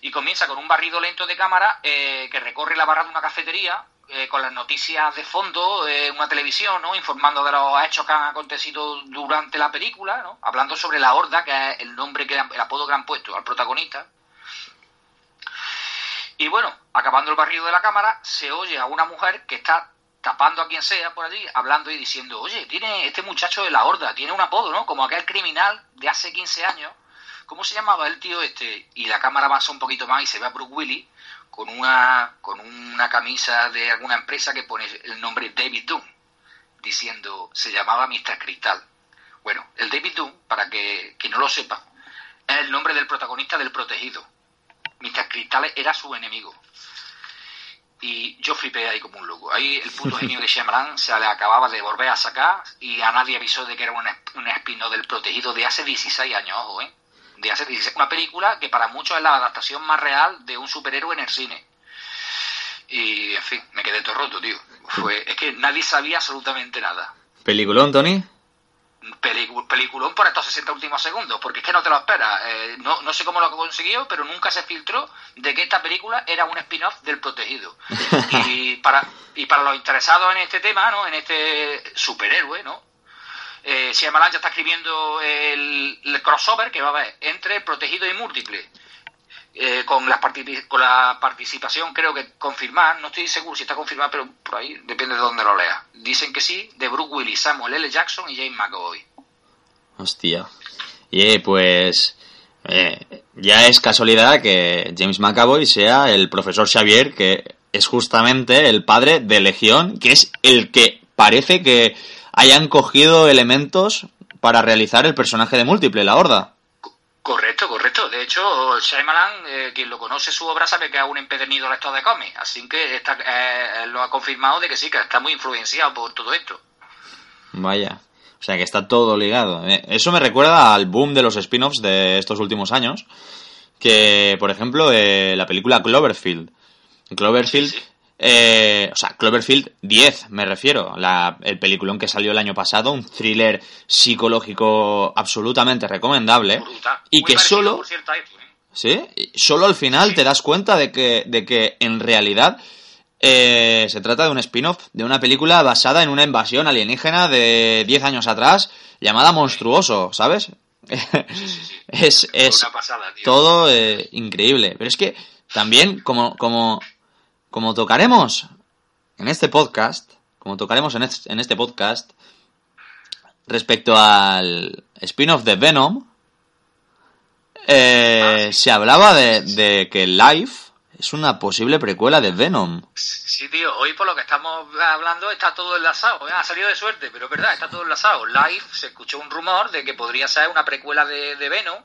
y comienza con un barrido lento de cámara eh, que recorre la barra de una cafetería eh, con las noticias de fondo, eh, una televisión, ¿no? informando de los hechos que han acontecido durante la película, ¿no? hablando sobre la horda, que es el nombre que el apodo que han puesto al protagonista. Y bueno, acabando el barrido de la cámara, se oye a una mujer que está tapando a quien sea por allí, hablando y diciendo, oye, tiene este muchacho de la horda, tiene un apodo, ¿no? Como aquel criminal de hace 15 años. ¿Cómo se llamaba el tío este? Y la cámara avanza un poquito más y se ve a Brooke Willis con una, con una camisa de alguna empresa que pone el nombre David Doom, diciendo, se llamaba Mr. Cristal. Bueno, el David Doom, para que, que no lo sepa, es el nombre del protagonista del protegido. Mr. Cristal era su enemigo. Y yo flipé ahí como un loco. Ahí el puto genio de Shyamalan se le acababa de volver a sacar y a nadie avisó de que era un espino del protegido de hace 16 años, ojo, ¿eh? De hace 16. Una película que para muchos es la adaptación más real de un superhéroe en el cine. Y, en fin, me quedé todo roto, tío. Fue, es que nadie sabía absolutamente nada. ¿Peliculón, Tony? Pelicu- peliculón por estos 60 últimos segundos, porque es que no te lo esperas. Eh, no, no sé cómo lo consiguió, pero nunca se filtró de que esta película era un spin-off del Protegido. (laughs) y, para, y para los interesados en este tema, ¿no? en este superhéroe, ¿no? Eh, Shyamalan ya está escribiendo el, el crossover que va a haber entre Protegido y Múltiple. Eh, con, la con la participación, creo que confirmada, no estoy seguro si está confirmada, pero por ahí depende de dónde lo lea. Dicen que sí, de Brooke Willis, Samuel L. Jackson y James McAvoy. Hostia. Y pues eh, ya es casualidad que James McAvoy sea el profesor Xavier, que es justamente el padre de Legión, que es el que parece que hayan cogido elementos para realizar el personaje de múltiple, la horda. Correcto, correcto. De hecho, Shyamalan, eh, quien lo conoce su obra, sabe que es un empedernido lector de cómics. Así que está, eh, lo ha confirmado de que sí, que está muy influenciado por todo esto. Vaya. O sea que está todo ligado. Eh, Eso me recuerda al boom de los spin-offs de estos últimos años. Que, por ejemplo, eh, la película Cloverfield. Cloverfield, Sí, sí. Eh, o sea, Cloverfield 10, me refiero. La, el peliculón que salió el año pasado, un thriller psicológico absolutamente recomendable. Brutal. Y Muy que parecido, solo, por cierto, a esto, ¿eh? ¿sí? Solo al final te das cuenta de que, de que en realidad eh, se trata de un spin-off de una película basada en una invasión alienígena de 10 años atrás llamada Monstruoso, ¿sabes? (laughs) es es pasada, todo eh, increíble. Pero es que también, como, como, como tocaremos en este podcast, como tocaremos en este, en este podcast, respecto al spin-off de Venom, eh, se hablaba de, de que Life es una posible precuela de Venom. Sí, tío, hoy por lo que estamos hablando está todo enlazado. ¿eh? Ha salido de suerte, pero es verdad, está todo enlazado. Live se escuchó un rumor de que podría ser una precuela de, de Venom.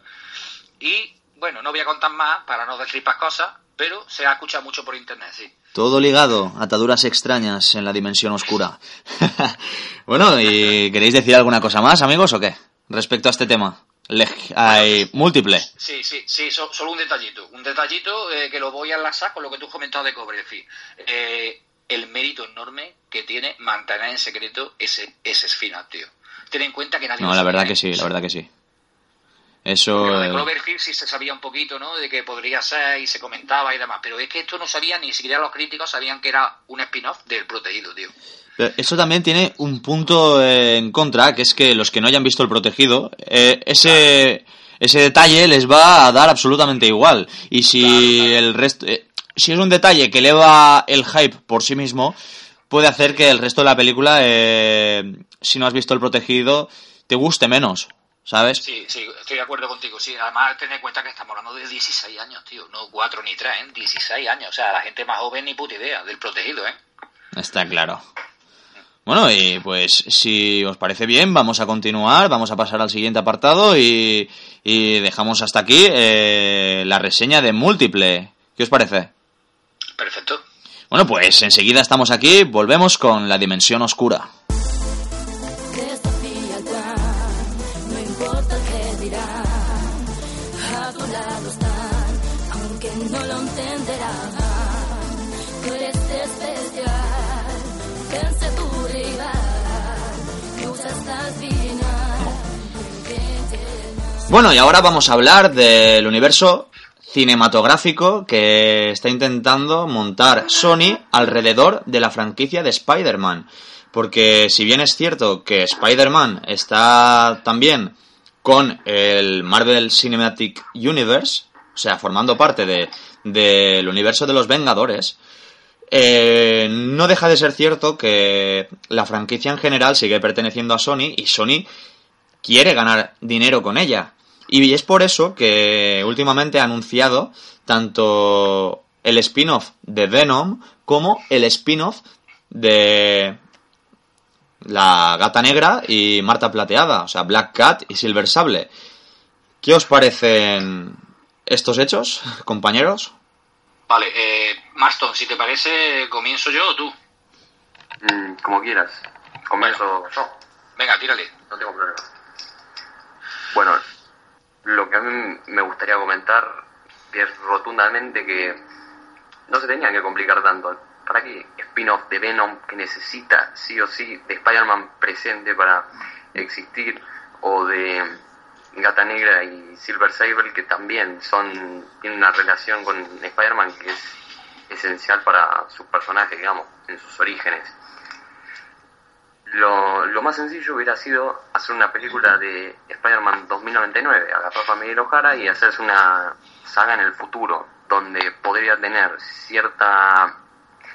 Y bueno, no voy a contar más para no destripar cosas, pero se ha escuchado mucho por internet, sí. Todo ligado, ataduras extrañas en la dimensión oscura. (laughs) bueno, ¿y queréis decir alguna cosa más, amigos, o qué? Respecto a este tema. Leg- ay, múltiple. Sí, sí, sí, so- solo un detallito. Un detallito eh, que lo voy a enlazar con lo que tú has comentado de Cobre. En fin, eh, el mérito enorme que tiene mantener en secreto ese, ese final, tío. Ten en cuenta que nadie No, la verdad ¿eh? que sí, la verdad que sí. Eso... Pero de eh, Cloverfield sí se sabía un poquito, ¿no? De que podría ser y se comentaba y demás. Pero es que esto no sabían, ni siquiera los críticos sabían que era un spin-off del protegido, tío. Pero Eso también tiene un punto eh, en contra, que es que los que no hayan visto el protegido, eh, ese, ese detalle les va a dar absolutamente igual. Y si Claro, claro. el resto, eh, si es un detalle que eleva el hype por sí mismo, puede hacer que el resto de la película, eh, si no has visto el protegido, te guste menos, ¿sabes? Sí, sí, estoy de acuerdo contigo. Sí, además ten en cuenta que estamos hablando de 16 años, tío. No 4 ni 3, ¿eh? 16 años. O sea, la gente más joven ni puta idea del protegido, ¿eh? Está claro. Bueno, y pues si os parece bien, vamos a continuar, vamos a pasar al siguiente apartado y, y dejamos hasta aquí eh, la reseña de múltiple. ¿Qué os parece? Perfecto. Bueno, pues enseguida estamos aquí, volvemos con la dimensión oscura. Bueno, y ahora vamos a hablar del universo cinematográfico que está intentando montar Sony alrededor de la franquicia de Spider-Man. Porque si bien es cierto que Spider-Man está también con el Marvel Cinematic Universe, o sea, formando parte de- del universo de los Vengadores, eh, no deja de ser cierto que la franquicia en general sigue perteneciendo a Sony y Sony quiere ganar dinero con ella. Y es por eso que últimamente ha anunciado tanto el spin-off de Venom como el spin-off de la Gata Negra y Marta Plateada, o sea, Black Cat y Silver Sable. ¿Qué os parecen estos hechos, compañeros? Vale, eh, Marston, si te parece, ¿comienzo yo o tú? Mm, como quieras. Comienzo yo. Venga, tírale. No tengo problema. Bueno, lo que a mí me gustaría comentar es rotundamente que no se tenía que complicar tanto. ¿Para qué spin-off de Venom que necesita sí o sí de Spider-Man presente para existir? O de Gata Negra y Silver Sable que también son tienen una relación con Spider-Man que es esencial para sus personajes, digamos, en sus orígenes. Lo, lo más sencillo hubiera sido hacer una película de Spider-Man 2099, agarrar a Miguel O'Hara y hacerse una saga en el futuro, donde podría tener cierta,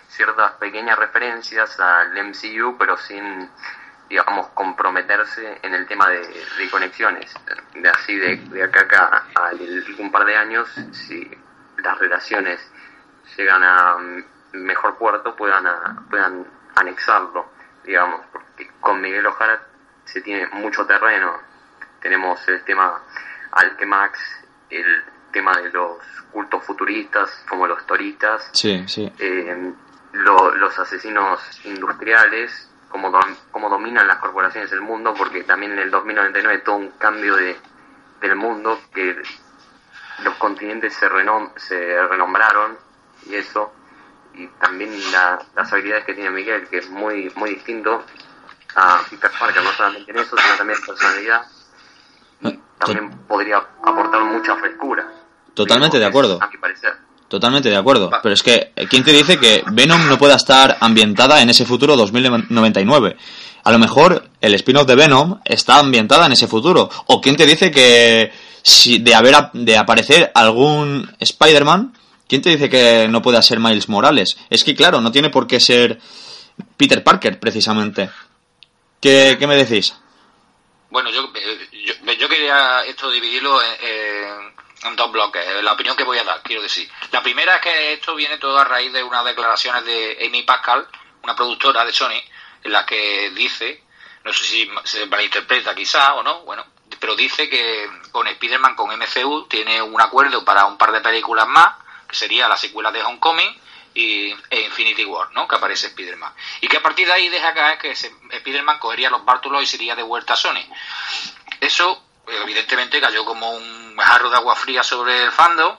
ciertas pequeñas referencias al MCU, pero sin, digamos, comprometerse en el tema de, de conexiones. De así, de, de acá a acá, a un par de años, si las relaciones llegan a mejor puerto, puedan, puedan anexarlo, digamos, con Miguel Ojara se tiene mucho terreno. Tenemos el tema Alquemax, el tema de los cultos futuristas, como los toristas, Sí, sí. eh, lo- los asesinos industriales, cómo, dom- cómo dominan las corporaciones del mundo, porque también en el 2099 todo un cambio de, del mundo, que los continentes se, renom se renombraron y eso, y también la- las habilidades que tiene Miguel, que es muy, muy distinto a Peter Parker, no solamente en eso, sino también en personalidad, y también podría aportar mucha frescura. Totalmente de acuerdo. A mi parecer. Totalmente de acuerdo. Pero es que, ¿quién te dice que Venom no pueda estar ambientada en ese futuro 2099? A lo mejor el spin-off de Venom está ambientada en ese futuro. O quién te dice que si de haber de aparecer algún Spider-Man, ¿quién te dice que no pueda ser Miles Morales? Es que claro, no tiene por qué ser Peter Parker precisamente. ¿Qué, qué me decís? Bueno, yo, eh, yo, yo quería esto dividirlo en, en- dos bloques, eh, la opinión que voy a dar, quiero decir. La primera es que esto viene todo a raíz de unas declaraciones de Amy Pascal, una productora de Sony, en la que dice, no sé si se malinterpreta quizá o no, bueno, pero dice que con Spider-Man, con MCU, tiene un acuerdo para un par de películas más, que sería la secuela de Homecoming y, e Infinity War, ¿no? Que aparece Spider-Man. Y que a partir de ahí deja caer que Spider-Man cogería los bártulos y sería de vuelta a Sony. Eso, evidentemente, cayó como un jarro de agua fría sobre el fandom.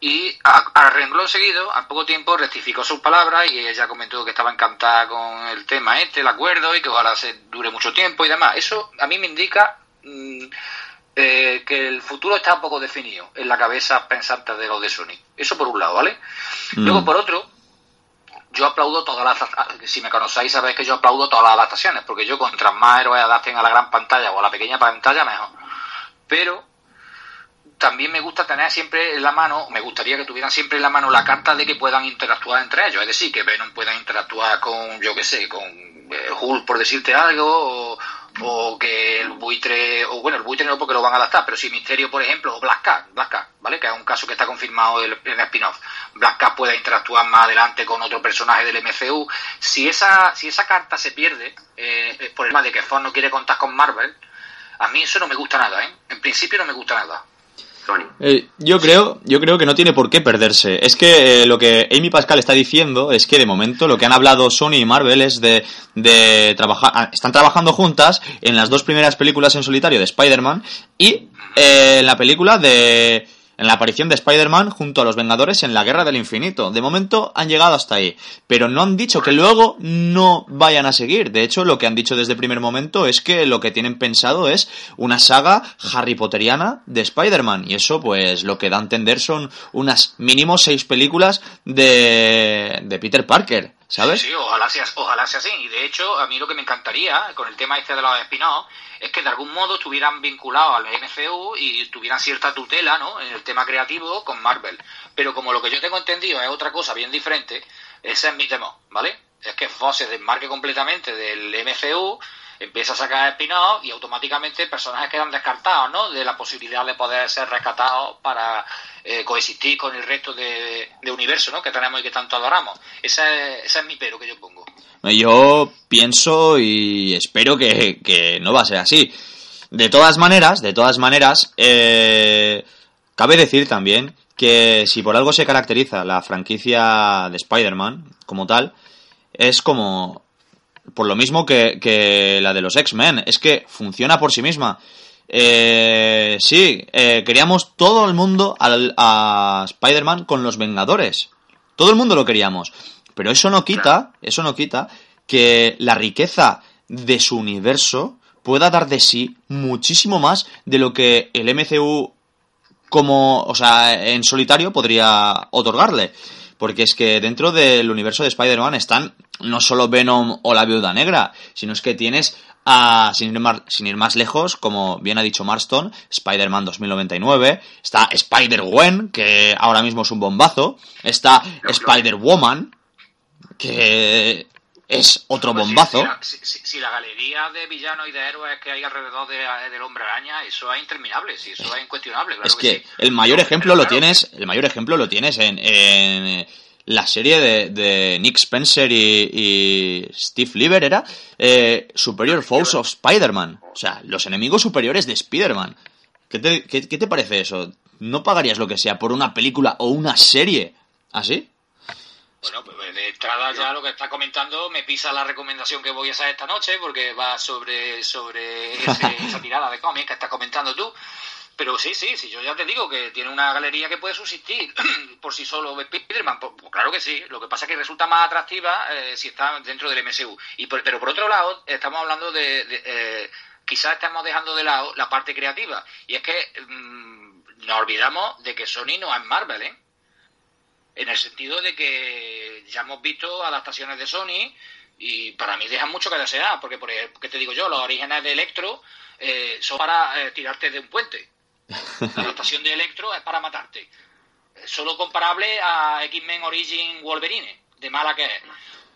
Y a, a renglón seguido, al poco tiempo, rectificó sus palabras y ella comentó que estaba encantada con el tema este, el acuerdo, y que ojalá se dure mucho tiempo y demás. Eso a mí me indica mm, eh, que el futuro está poco definido en la cabeza pensante de los de Sony. Eso por un lado, ¿vale? Mm. Luego, por otro, yo aplaudo todas las si me conocéis sabéis que yo aplaudo todas las adaptaciones porque yo contra más héroes adapten a la gran pantalla o a la pequeña pantalla mejor pero también me gusta tener siempre en la mano me gustaría que tuvieran siempre en la mano la carta de que puedan interactuar entre ellos es decir que Venom pueda interactuar con yo que sé con eh, Hulk por decirte algo o, o que el buitre o bueno el buitre no porque lo van a adaptar pero si Misterio por ejemplo o Black Cat Black Cat vale que es un caso que está confirmado en el spin-off. Black Cat pueda interactuar más adelante con otro personaje del MCU si esa si esa carta se pierde eh, por el tema de que Fox no quiere contar con Marvel a mí eso no me gusta nada ¿eh? en principio no me gusta nada Eh, yo creo, yo creo que no tiene por qué perderse. Es que eh, lo que Amy Pascal está diciendo es que de momento lo que han hablado Sony y Marvel es de, de trabajar, ah, están trabajando juntas en las dos primeras películas en solitario de Spider-Man y eh, en la película de en la aparición de Spider-Man junto a los Vengadores en la Guerra del Infinito. De momento han llegado hasta ahí, pero no han dicho que luego no vayan a seguir. De hecho, lo que han dicho desde el primer momento es que lo que tienen pensado es una saga Harry Potteriana de Spider-Man. Y eso, pues, lo que da a entender son unas mínimo seis películas de, de Peter Parker. ¿Sabes? Sí, ojalá sea, ojalá sea así. Y de hecho, a mí lo que me encantaría con el tema este de los es que de algún modo estuvieran vinculados al MCU y tuvieran cierta tutela ¿no? en el tema creativo con Marvel. Pero como lo que yo tengo entendido es otra cosa bien diferente, ese es mi temor, ¿vale? Es que Fox se desmarque completamente del MCU, empieza a sacar spin-off y automáticamente personajes quedan descartados, ¿no? De la posibilidad de poder ser rescatados para eh, coexistir con el resto de, universo, ¿no? Que tenemos y que tanto adoramos. Ese es, ese es mi pero que yo pongo. Yo pienso y espero que, que no va a ser así. De todas maneras, de todas maneras, eh, cabe decir también que si por algo se caracteriza la franquicia de Spider-Man como tal, es como por lo mismo que, que la de los X-Men, es que funciona por sí misma. Eh, sí, eh, queríamos todo el mundo al, a Spider-Man con los Vengadores. Todo el mundo lo queríamos. Pero eso no quita, eso no quita que la riqueza de su universo pueda dar de sí muchísimo más de lo que el MCU como, o sea, en solitario podría otorgarle. Porque es que dentro del universo de Spider-Man están no solo Venom o la Viuda Negra, sino es que tienes a, sin ir más, sin ir más lejos, como bien ha dicho Marston, Spider-Man 2099, está Spider-Gwen, que ahora mismo es un bombazo, está Spider-Woman, que es otro bombazo. Si, la- si- si- si la galería de villanos y de héroes que hay alrededor de, del hombre araña, eso es interminable, sí, eso es incuestionable. Claro es que sí. el mayor ejemplo lo claro, tienes, el mayor ejemplo lo tienes en, en la serie de, de Nick Spencer y, y Steve Lieber era eh, Superior Foes of Spider-Man. O sea, los enemigos superiores de Spider-Man. ¿Qué te, qué- qué te parece eso? ¿No pagarías lo que sea por una película o una serie? ¿Así? Bueno, pues de entrada ya lo que está comentando me pisa la recomendación que voy a hacer esta noche porque va sobre, sobre ese- (laughs) esa tirada de cómics que estás comentando tú. Pero sí, sí, sí, yo ya te digo que tiene una galería que puede subsistir (clears throat) por sí solo Spider-Man. Pues, pues claro que sí, lo que pasa es que resulta más atractiva eh, si está dentro del MCU. Y por- pero por otro lado, estamos hablando de... de, eh, quizás estamos dejando de lado la parte creativa. Y es que mm, nos olvidamos de que Sony no es Marvel, ¿eh? En el sentido de que ya hemos visto adaptaciones de Sony y para mí dejan mucho que desear, porque, por ejemplo, ¿qué te digo yo? Los orígenes de Electro eh, son para eh, tirarte de un puente. La adaptación de Electro es para matarte. Solo comparable a X-Men Origin Wolverine, de mala que es.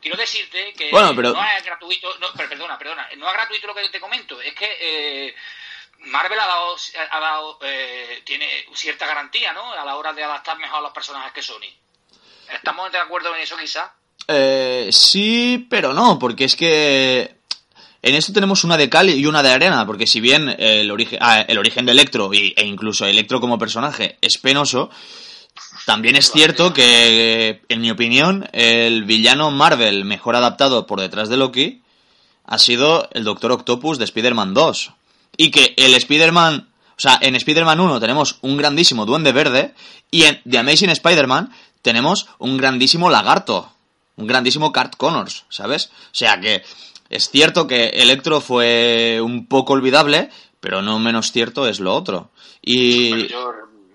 Quiero decirte que Bueno, pero- no es gratuito, no, pero perdona, perdona, no es gratuito lo que te comento, es que eh, Marvel ha dado, ha dado eh, tiene cierta garantía, ¿no? A la hora de adaptar mejor a los personajes que Sony. ¿Estamos de acuerdo en eso quizá? Eh, sí, pero no, porque es que en esto tenemos una de cal y una de arena, porque si bien el origen, ah, el origen de Electro y, e incluso Electro como personaje es penoso, también es cierto que, en mi opinión, el villano Marvel mejor adaptado por detrás de Loki ha sido el Doctor Octopus de Spider-Man 2. Y que el Spider-Man, o sea, en Spider-Man 1 tenemos un grandísimo duende verde y en The Amazing Spider-Man tenemos un grandísimo lagarto, un grandísimo Cart Connors, ¿sabes? O sea que es cierto que Electro fue un poco olvidable, pero no menos cierto es lo otro. Y yo,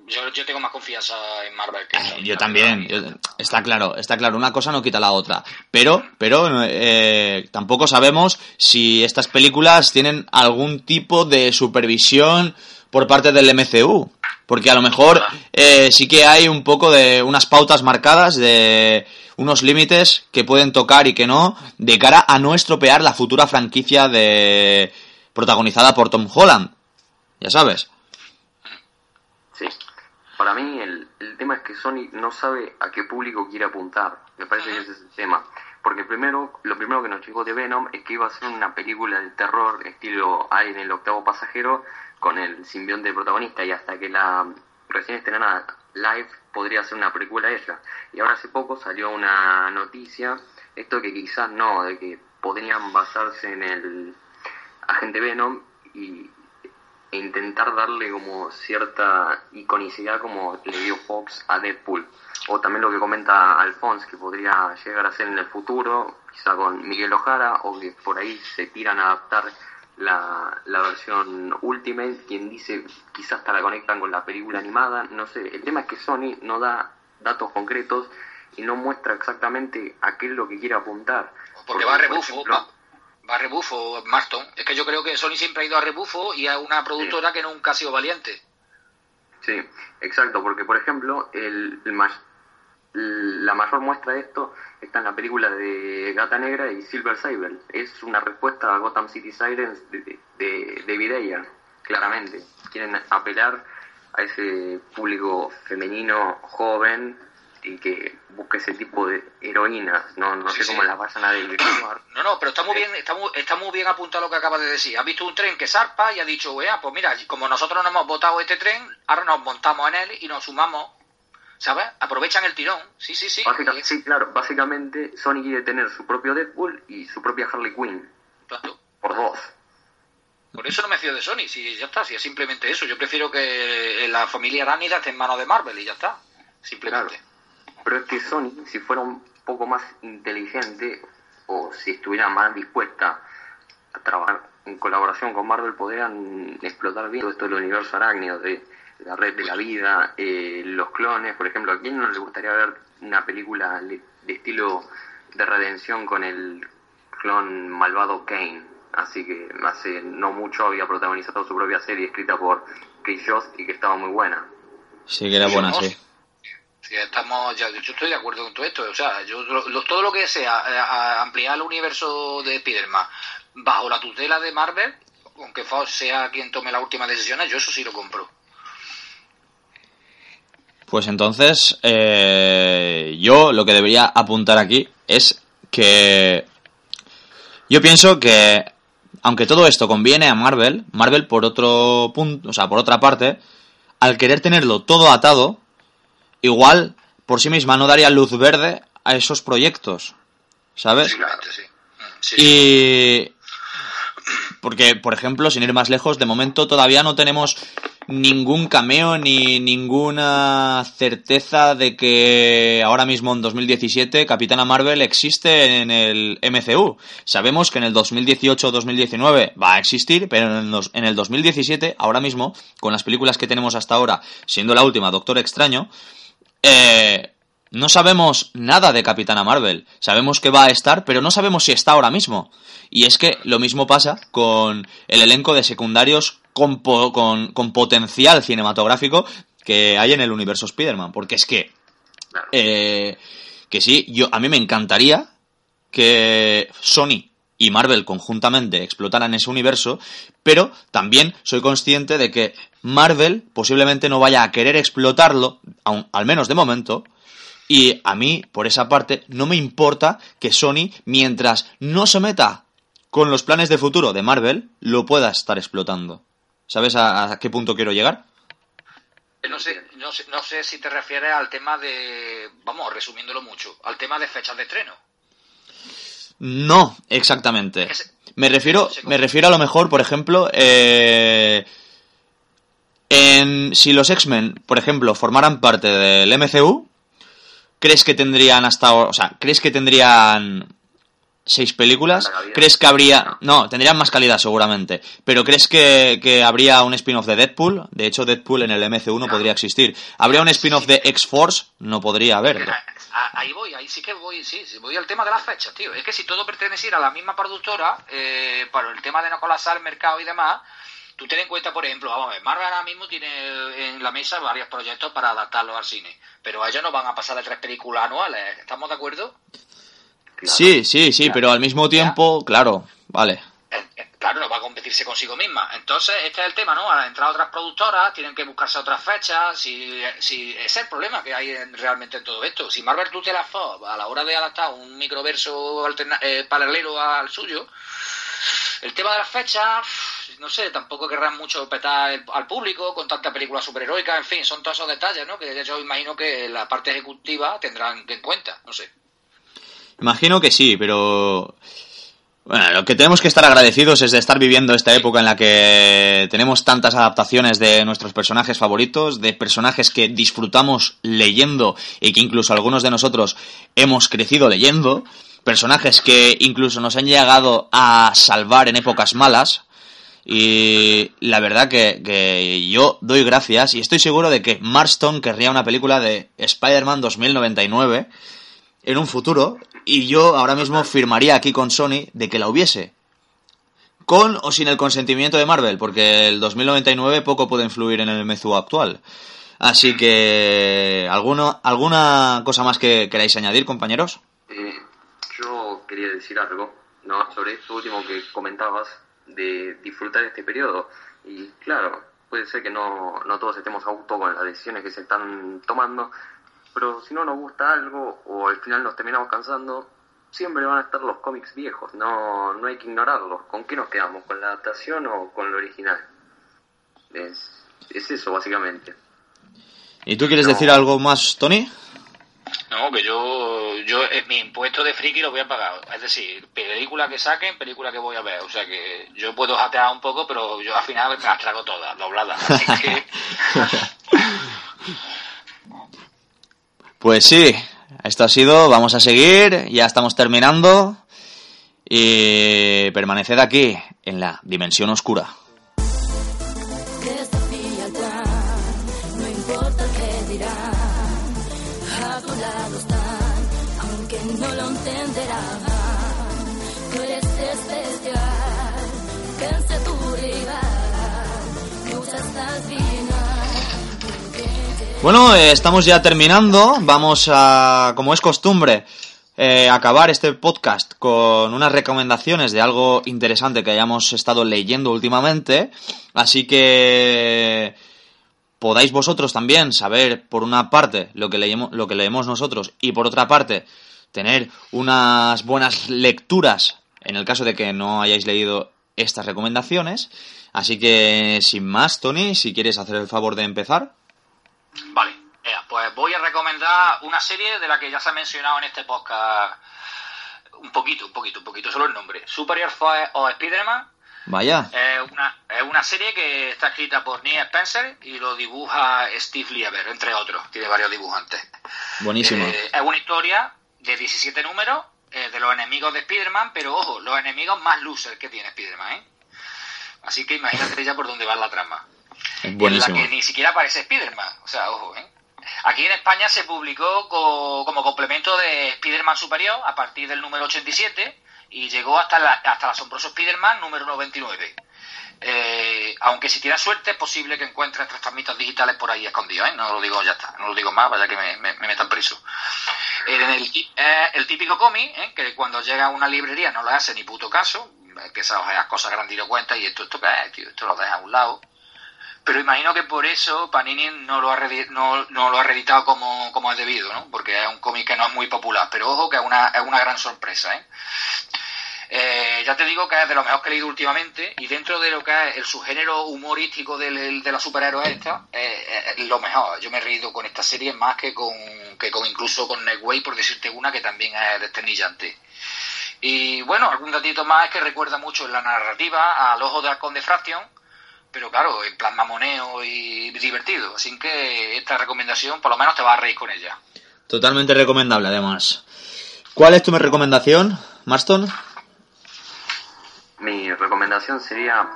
yo, yo tengo más confianza en Marvel que en eh, yo también, yo- está claro, está claro, una cosa no quita la otra, pero, pero eh, tampoco sabemos si estas películas tienen algún tipo de supervisión por parte del MCU, porque a lo mejor eh, sí que hay un poco de unas pautas marcadas de unos límites que pueden tocar y que no, de cara a no estropear la futura franquicia de protagonizada por Tom Holland, ya sabes. Sí. Para mí el, el tema es que Sony no sabe a qué público quiere apuntar. Me parece que ese es el tema. Porque primero, lo primero que nos llegó de Venom es que iba a ser una película de terror estilo Alien el octavo pasajero con el simbionte protagonista y hasta que la recién estrenada Live podría ser una película de ella. Y ahora hace poco salió una noticia, esto que quizás no, de que podrían basarse en el agente Venom y, e intentar darle como cierta iconicidad como le dio Fox a Deadpool. O también lo que comenta Alphonse, que podría llegar a ser en el futuro, quizá con Miguel Ojara, o que por ahí se tiran a adaptar la, la versión Ultimate, quien dice quizás hasta la conectan con la película animada, no sé. El tema es que Sony no da datos concretos y no muestra exactamente a qué es lo que quiere apuntar. Porque va a rebufo, va, va a rebufo Marston. Es que yo creo que Sony siempre ha ido a rebufo y a una productora que nunca ha sido valiente. Sí, exacto, porque por ejemplo, el, el la mayor muestra de esto está en la película de Gata Negra y Silver Sable. Es una respuesta a Gotham City Sirens de, David Ayer, claramente. Quieren apelar a ese público femenino joven y que busque ese tipo de heroínas. No, no Sí, sé sí. cómo las vayan a desvirtuar. (coughs) No, no, pero está muy bien, está muy, está muy bien apuntado lo que acabas de decir. Has visto un tren que zarpa y ha dicho, pues mira, como nosotros no hemos votado este tren, ahora nos montamos en él y nos sumamos, ¿sabes? Aprovechan el tirón. Sí, sí, sí. Sí, claro, básicamente Sony quiere tener su propio Deadpool y su propia Harley Quinn, Claro. por dos. Por eso no me fío de Sony, si ya está, si es simplemente eso. Yo prefiero que la familia Aránida esté en manos de Marvel y ya está. Simplemente. Pero es que Sony, si fuera un poco más inteligente o si estuviera más dispuesta a trabajar en colaboración con Marvel, podrían explotar bien todo esto del universo arácnido, de la red de la vida, eh, los clones, por ejemplo. ¿A quién no le gustaría ver una película de estilo de redención con el clon malvado Kane? Así que hace no mucho había protagonizado su propia serie escrita por Chris Jost y que estaba muy buena. Sí, que era buena, sí. Sí, estamos, ya, yo estoy de acuerdo con todo esto. O sea, yo lo- todo lo que sea eh, a- ampliar el universo de Spider-Man bajo la tutela de Marvel, aunque Fox sea quien tome las últimas decisiones, yo eso sí lo compro. Pues entonces, eh, yo lo que debería apuntar aquí es que yo pienso que, aunque todo esto conviene a Marvel, Marvel por otro punto, o sea, por otra parte, al querer tenerlo todo atado, igual por sí misma no daría luz verde a esos proyectos, ¿sabes? Sí. Sí, sí. Y. Porque, por ejemplo, sin ir más lejos, de momento todavía no tenemos ningún cameo ni ninguna certeza de que ahora mismo en 2017 Capitana Marvel existe en el MCU. Sabemos que en el 2018 o 2019 va a existir, pero en el dos- en el 2017, ahora mismo, con las películas que tenemos hasta ahora, siendo la última Doctor Extraño, eh, no sabemos nada de Capitana Marvel. Sabemos que va a estar, pero no sabemos si está ahora mismo. Y es que lo mismo pasa con el elenco de secundarios con, po- con, con potencial cinematográfico que hay en el universo Spider-Man. Porque es que, eh, que sí, yo, a mí me encantaría que Sony y Marvel conjuntamente explotaran ese universo, pero también soy consciente de que Marvel posiblemente no vaya a querer explotarlo, aun- al menos de momento, y a mí, por esa parte, no me importa que Sony, mientras no se meta con los planes de futuro de Marvel, lo pueda estar explotando. ¿Sabes a, a qué punto quiero llegar? No sé, no, sé, no sé si te refieres al tema de, vamos, resumiéndolo mucho, al tema de fechas de estreno. No, exactamente. Se- Me refiero, me refiero a lo mejor, por ejemplo, eh, en si los X-Men, por ejemplo, formaran parte del MCU, ¿crees que tendrían hasta ahora, o sea, crees que tendrían seis películas? ¿Crees que habría, no, tendrían más calidad seguramente, pero ¿crees que, que habría un spin-off de Deadpool? De hecho, Deadpool en el MCU no podría existir. ¿Habría un spin-off de X-Force? No podría a- Ahí voy, ahí sí que voy, sí, sí, voy al tema de las fechas, tío. Es que si todo perteneciera a la misma productora, eh, para el tema de no colapsar el mercado y demás, tú ten en cuenta, por ejemplo, vamos a ver, Marvel ahora mismo tiene en la mesa varios proyectos para adaptarlos al cine, pero ellos no van a pasar de tres películas anuales, ¿estamos de acuerdo? Claro. Sí, sí, sí, pero al mismo tiempo, claro, vale. Claro, no va a convertirse consigo misma. Entonces, este es el tema, ¿no? Al entrar otras productoras, tienen que buscarse otras fechas. Si, si ese es el problema que hay realmente en todo esto. Si Marvel tú te la a la hora de adaptar un microverso eh, paralelo al suyo, el tema de las fechas, no sé, tampoco querrán mucho petar al público con tanta película superheroica, en fin, son todos esos detalles, ¿no? Que yo imagino que la parte ejecutiva tendrán en cuenta, no sé. Imagino que sí, pero bueno, lo que tenemos que estar agradecidos es de estar viviendo esta época en la que tenemos tantas adaptaciones de nuestros personajes favoritos, de personajes que disfrutamos leyendo y que incluso algunos de nosotros hemos crecido leyendo, personajes que incluso nos han llegado a salvar en épocas malas. Y la verdad que, yo doy gracias y estoy seguro de que Marston querría una película de Spider-Man 2099 en un futuro y yo ahora mismo firmaría aquí con Sony de que la hubiese. Con o sin el consentimiento de Marvel, porque el 2099 poco puede influir en el MCU actual. Así que, ¿alguno, ¿alguna cosa más que queráis añadir, compañeros? Eh, yo quería decir algo ¿no? sobre esto último que comentabas de disfrutar este periodo. Y claro, puede ser que no, no todos estemos a gusto con las decisiones que se están tomando, pero si no nos gusta algo o al final nos terminamos cansando, siempre van a estar los cómics viejos, no, no hay que ignorarlos. ¿Con qué nos quedamos? ¿Con la adaptación o con lo original? Es, es eso, básicamente. ¿Y tú quieres decir algo más, Tony? No, que yo, yo eh, mi impuesto de friki lo voy a pagar. Es decir, película que saquen, película que voy a ver. O sea que yo puedo jatear un poco, pero yo al final me las trago todas, dobladas. (laughs) Así que... (laughs) Pues sí, esto ha sido, vamos a seguir, ya estamos terminando y permaneced aquí en la dimensión oscura. Bueno, eh, estamos ya terminando. Vamos a, como es costumbre, eh, acabar este podcast con unas recomendaciones de algo interesante que hayamos estado leyendo últimamente. Así que podáis vosotros también saber, por una parte, lo que, leemos, lo que leemos nosotros y por otra parte, tener unas buenas lecturas en el caso de que no hayáis leído estas recomendaciones. Así que, sin más, Tony, si quieres hacer el favor de empezar. Vale, pues voy a recomendar una serie de la que ya se ha mencionado en este podcast un poquito, un poquito, un poquito, solo el nombre. Superior Force o Spider-Man. Vaya. Es una, es una serie que está escrita por Neil Spencer y lo dibuja Steve Lieber, entre otros. Tiene varios dibujantes. Buenísimo. Eh, es una historia de 17 números eh, de los enemigos de Spider-Man, pero ojo, los enemigos más losers que tiene Spider-Man, ¿eh? Así que imagínate ya por dónde va la trama. En la que ni siquiera aparece Spider-Man. O sea, ojo, ¿eh? Aquí en España se publicó como complemento de Spider-Man Superior a partir del número 87 y llegó hasta, hasta el asombroso Spider-Man número 99. Eh, aunque si tienes suerte es posible que encuentres tres mitos digitales por ahí escondidos, ¿eh? no lo digo ya está, no lo digo más, vaya que me, metan preso. En el, eh, el típico cómic, ¿eh? que cuando llega a una librería no le hace ni puto caso, que esas cosas grandilocuentes y esto, esto, tío, esto lo deja a un lado pero imagino que por eso Panini no lo ha, no, no lo ha reeditado como, como es debido, ¿no? Porque es un cómic que no es muy popular, pero ojo que es una, es una gran sorpresa, ¿eh? ¿eh? ya te digo que es de lo mejor que he leído últimamente y dentro de lo que es el subgénero humorístico de la superhéroes esta, es lo mejor. Yo me he reído con esta serie más que con, que con incluso con Netway, por decirte una, que también es desternillante. Y bueno, algún datito más que recuerda mucho en la narrativa al ojo de halcón de Fraction, pero claro, en plan mamoneo y divertido. Así que esta recomendación por lo menos te va a reír con ella. Totalmente recomendable, además. ¿Cuál es tu recomendación, Marston? Mi recomendación sería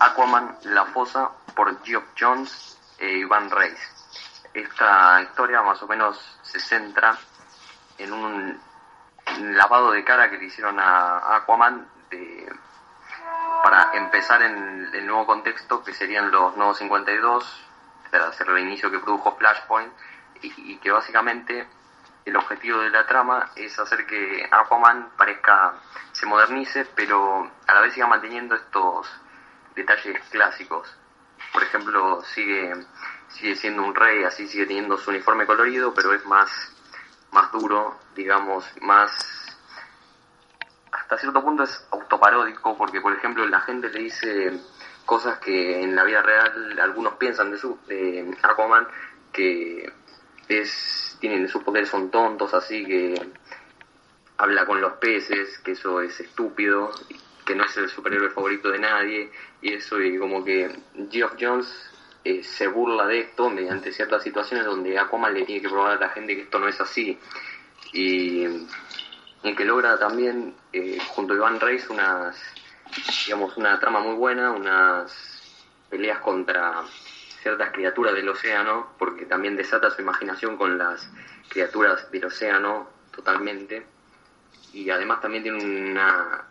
Aquaman La Fosa por Geoff Jones e Iván Reis. Esta historia más o menos se centra en un lavado de cara que le hicieron a Aquaman de para empezar en el nuevo contexto que serían los nuevos 52, para hacer el inicio que produjo Flashpoint, y, que básicamente el objetivo de la trama es hacer que Aquaman parezca, se modernice, pero a la vez siga manteniendo estos detalles clásicos. Por ejemplo, sigue, sigue siendo un rey, así sigue teniendo su uniforme colorido, pero es más, más duro, digamos, más hasta cierto punto es autoparódico porque por ejemplo la gente le dice cosas que en la vida real algunos piensan de su de Aquaman que es tienen sus poderes son tontos así que habla con los peces que eso es estúpido que no es el superhéroe favorito de nadie y eso y como que Geoff Jones eh, se burla de esto mediante ciertas situaciones donde Aquaman le tiene que probar a la gente que esto no es así. Y y que logra también eh, junto a Iván Reis unas digamos una trama muy buena unas peleas contra ciertas criaturas del océano porque también desata su imaginación con las criaturas del océano totalmente. Y además también tiene una,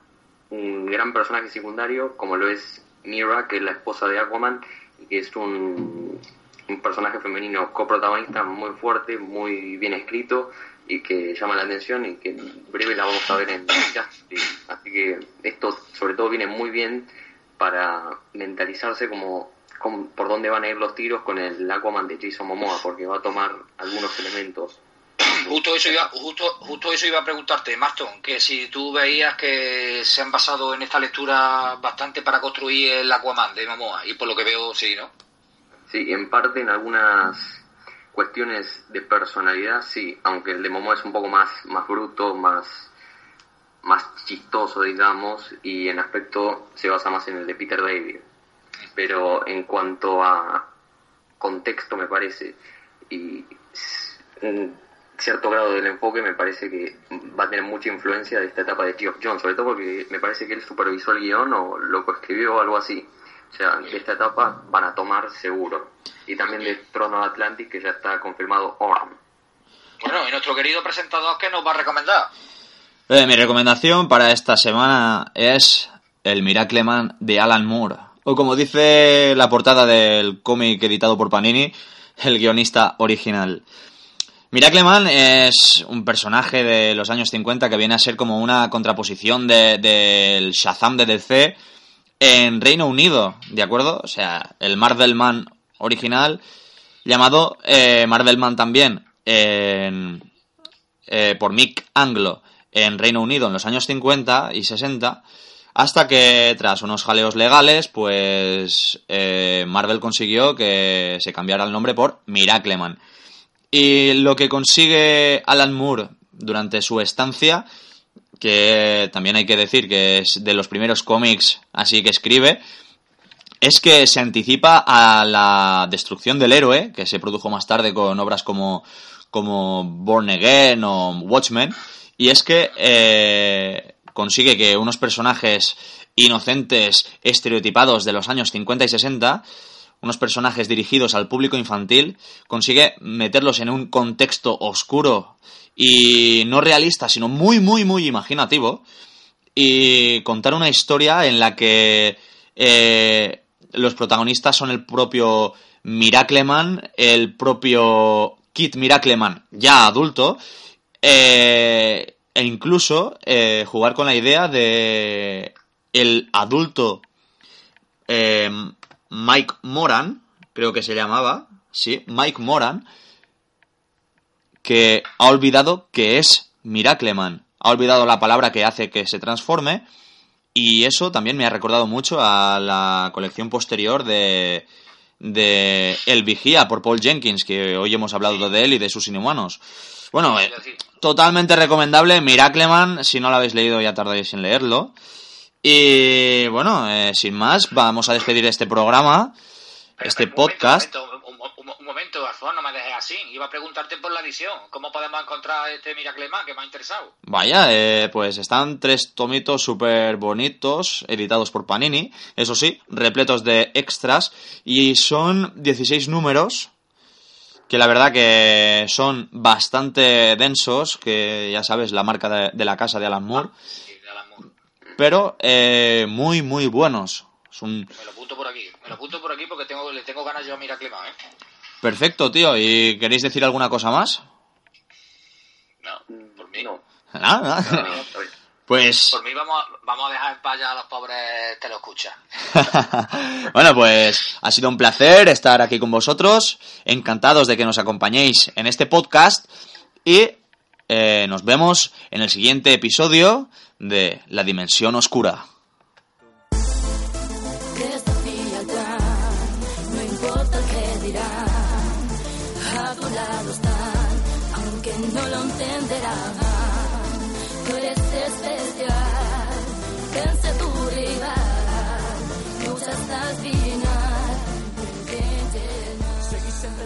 un gran personaje secundario como lo es Mira que es la esposa de Aquaman y que es un, un personaje femenino coprotagonista muy fuerte muy bien escrito y que llama la atención y que en breve la vamos a ver en. Así que esto sobre todo viene muy bien para mentalizarse como, como por dónde van a ir los tiros con el Aquaman de Jason Momoa, porque va a tomar algunos elementos. Justo eso iba, justo, justo eso iba a preguntarte, Maston, que si tú veías que se han basado en esta lectura bastante para construir el Aquaman de Momoa, y por lo que veo, sí, ¿no? Sí, en parte en algunas cuestiones de personalidad, sí, aunque el de Momoa es un poco más, más bruto, más, más chistoso, digamos, y en aspecto se basa más en el de Peter David. Pero en cuanto a contexto, me parece, y un cierto grado del enfoque, me parece que va a tener mucha influencia de esta etapa de Geoff John, sobre todo porque me parece que él supervisó el guion o lo coescribió o algo así. O sea, de esta etapa van a tomar seguro. Y también de Trono Atlantic, que ya está confirmado Orm. Bueno, y nuestro querido presentador, ¿qué nos va a recomendar? Eh, mi recomendación para esta semana es el Miracleman de Alan Moore. O como dice la portada del cómic editado por Panini, el guionista original. Miracleman es un personaje de los años 50 que viene a ser como una contraposición del de, Shazam de DC en Reino Unido, ¿de acuerdo? O sea, el Marvelman original, llamado eh, Marvelman también eh, por Mick Anglo en Reino Unido en los años 50 y 60, hasta que tras unos jaleos legales, pues eh, Marvel consiguió que se cambiara el nombre por Miracleman. Y lo que consigue Alan Moore durante su estancia que también hay que decir que es de los primeros cómics así que escribe, es que se anticipa a la destrucción del héroe, que se produjo más tarde con obras como, como Born Again o Watchmen, y es que eh, consigue que unos personajes inocentes, estereotipados de los años 50 y 60, unos personajes dirigidos al público infantil, consigue meterlos en un contexto oscuro y no realista, sino muy, muy, muy imaginativo, y contar una historia en la que eh, los protagonistas son el propio Miracleman, el propio Kit Miracleman, ya adulto, eh, e incluso eh, jugar con la idea de el adulto Mike Moran, creo que se llamaba, sí, Mike Moran, que ha olvidado que es Miracleman. Ha olvidado la palabra que hace que se transforme. Y eso también me ha recordado mucho a la colección posterior de, de El Vigía por Paul Jenkins, que hoy hemos hablado de él y de sus inhumanos. Bueno, eh, totalmente recomendable. Miracleman, si no lo habéis leído ya tardáis en leerlo. Y bueno, eh, sin más, vamos a despedir este programa, este podcast momento, no me dejes así. Iba a preguntarte por la edición. ¿Cómo podemos encontrar este Miracleman que me ha interesado? Vaya, eh, pues están tres tomitos súper bonitos, editados por Panini, eso sí, repletos de extras, y son 16 números que la verdad que son bastante densos, que ya sabes, la marca de, la casa de Alan Moore, pero eh, muy, muy buenos. Me lo apunto por aquí, me lo apunto por aquí porque tengo, le tengo ganas yo a Miracleman, ¿eh? Perfecto, tío. ¿Y queréis decir alguna cosa más? No, por mí. No, Ah, ah. no. Pues Por mí vamos, vamos a dejar en paz a los pobres te lo escuchas. (laughs) bueno, pues ha sido un placer estar aquí con vosotros. Encantados de que nos acompañéis en este podcast. Y eh, nos vemos en el siguiente episodio de La Dimensión Oscura.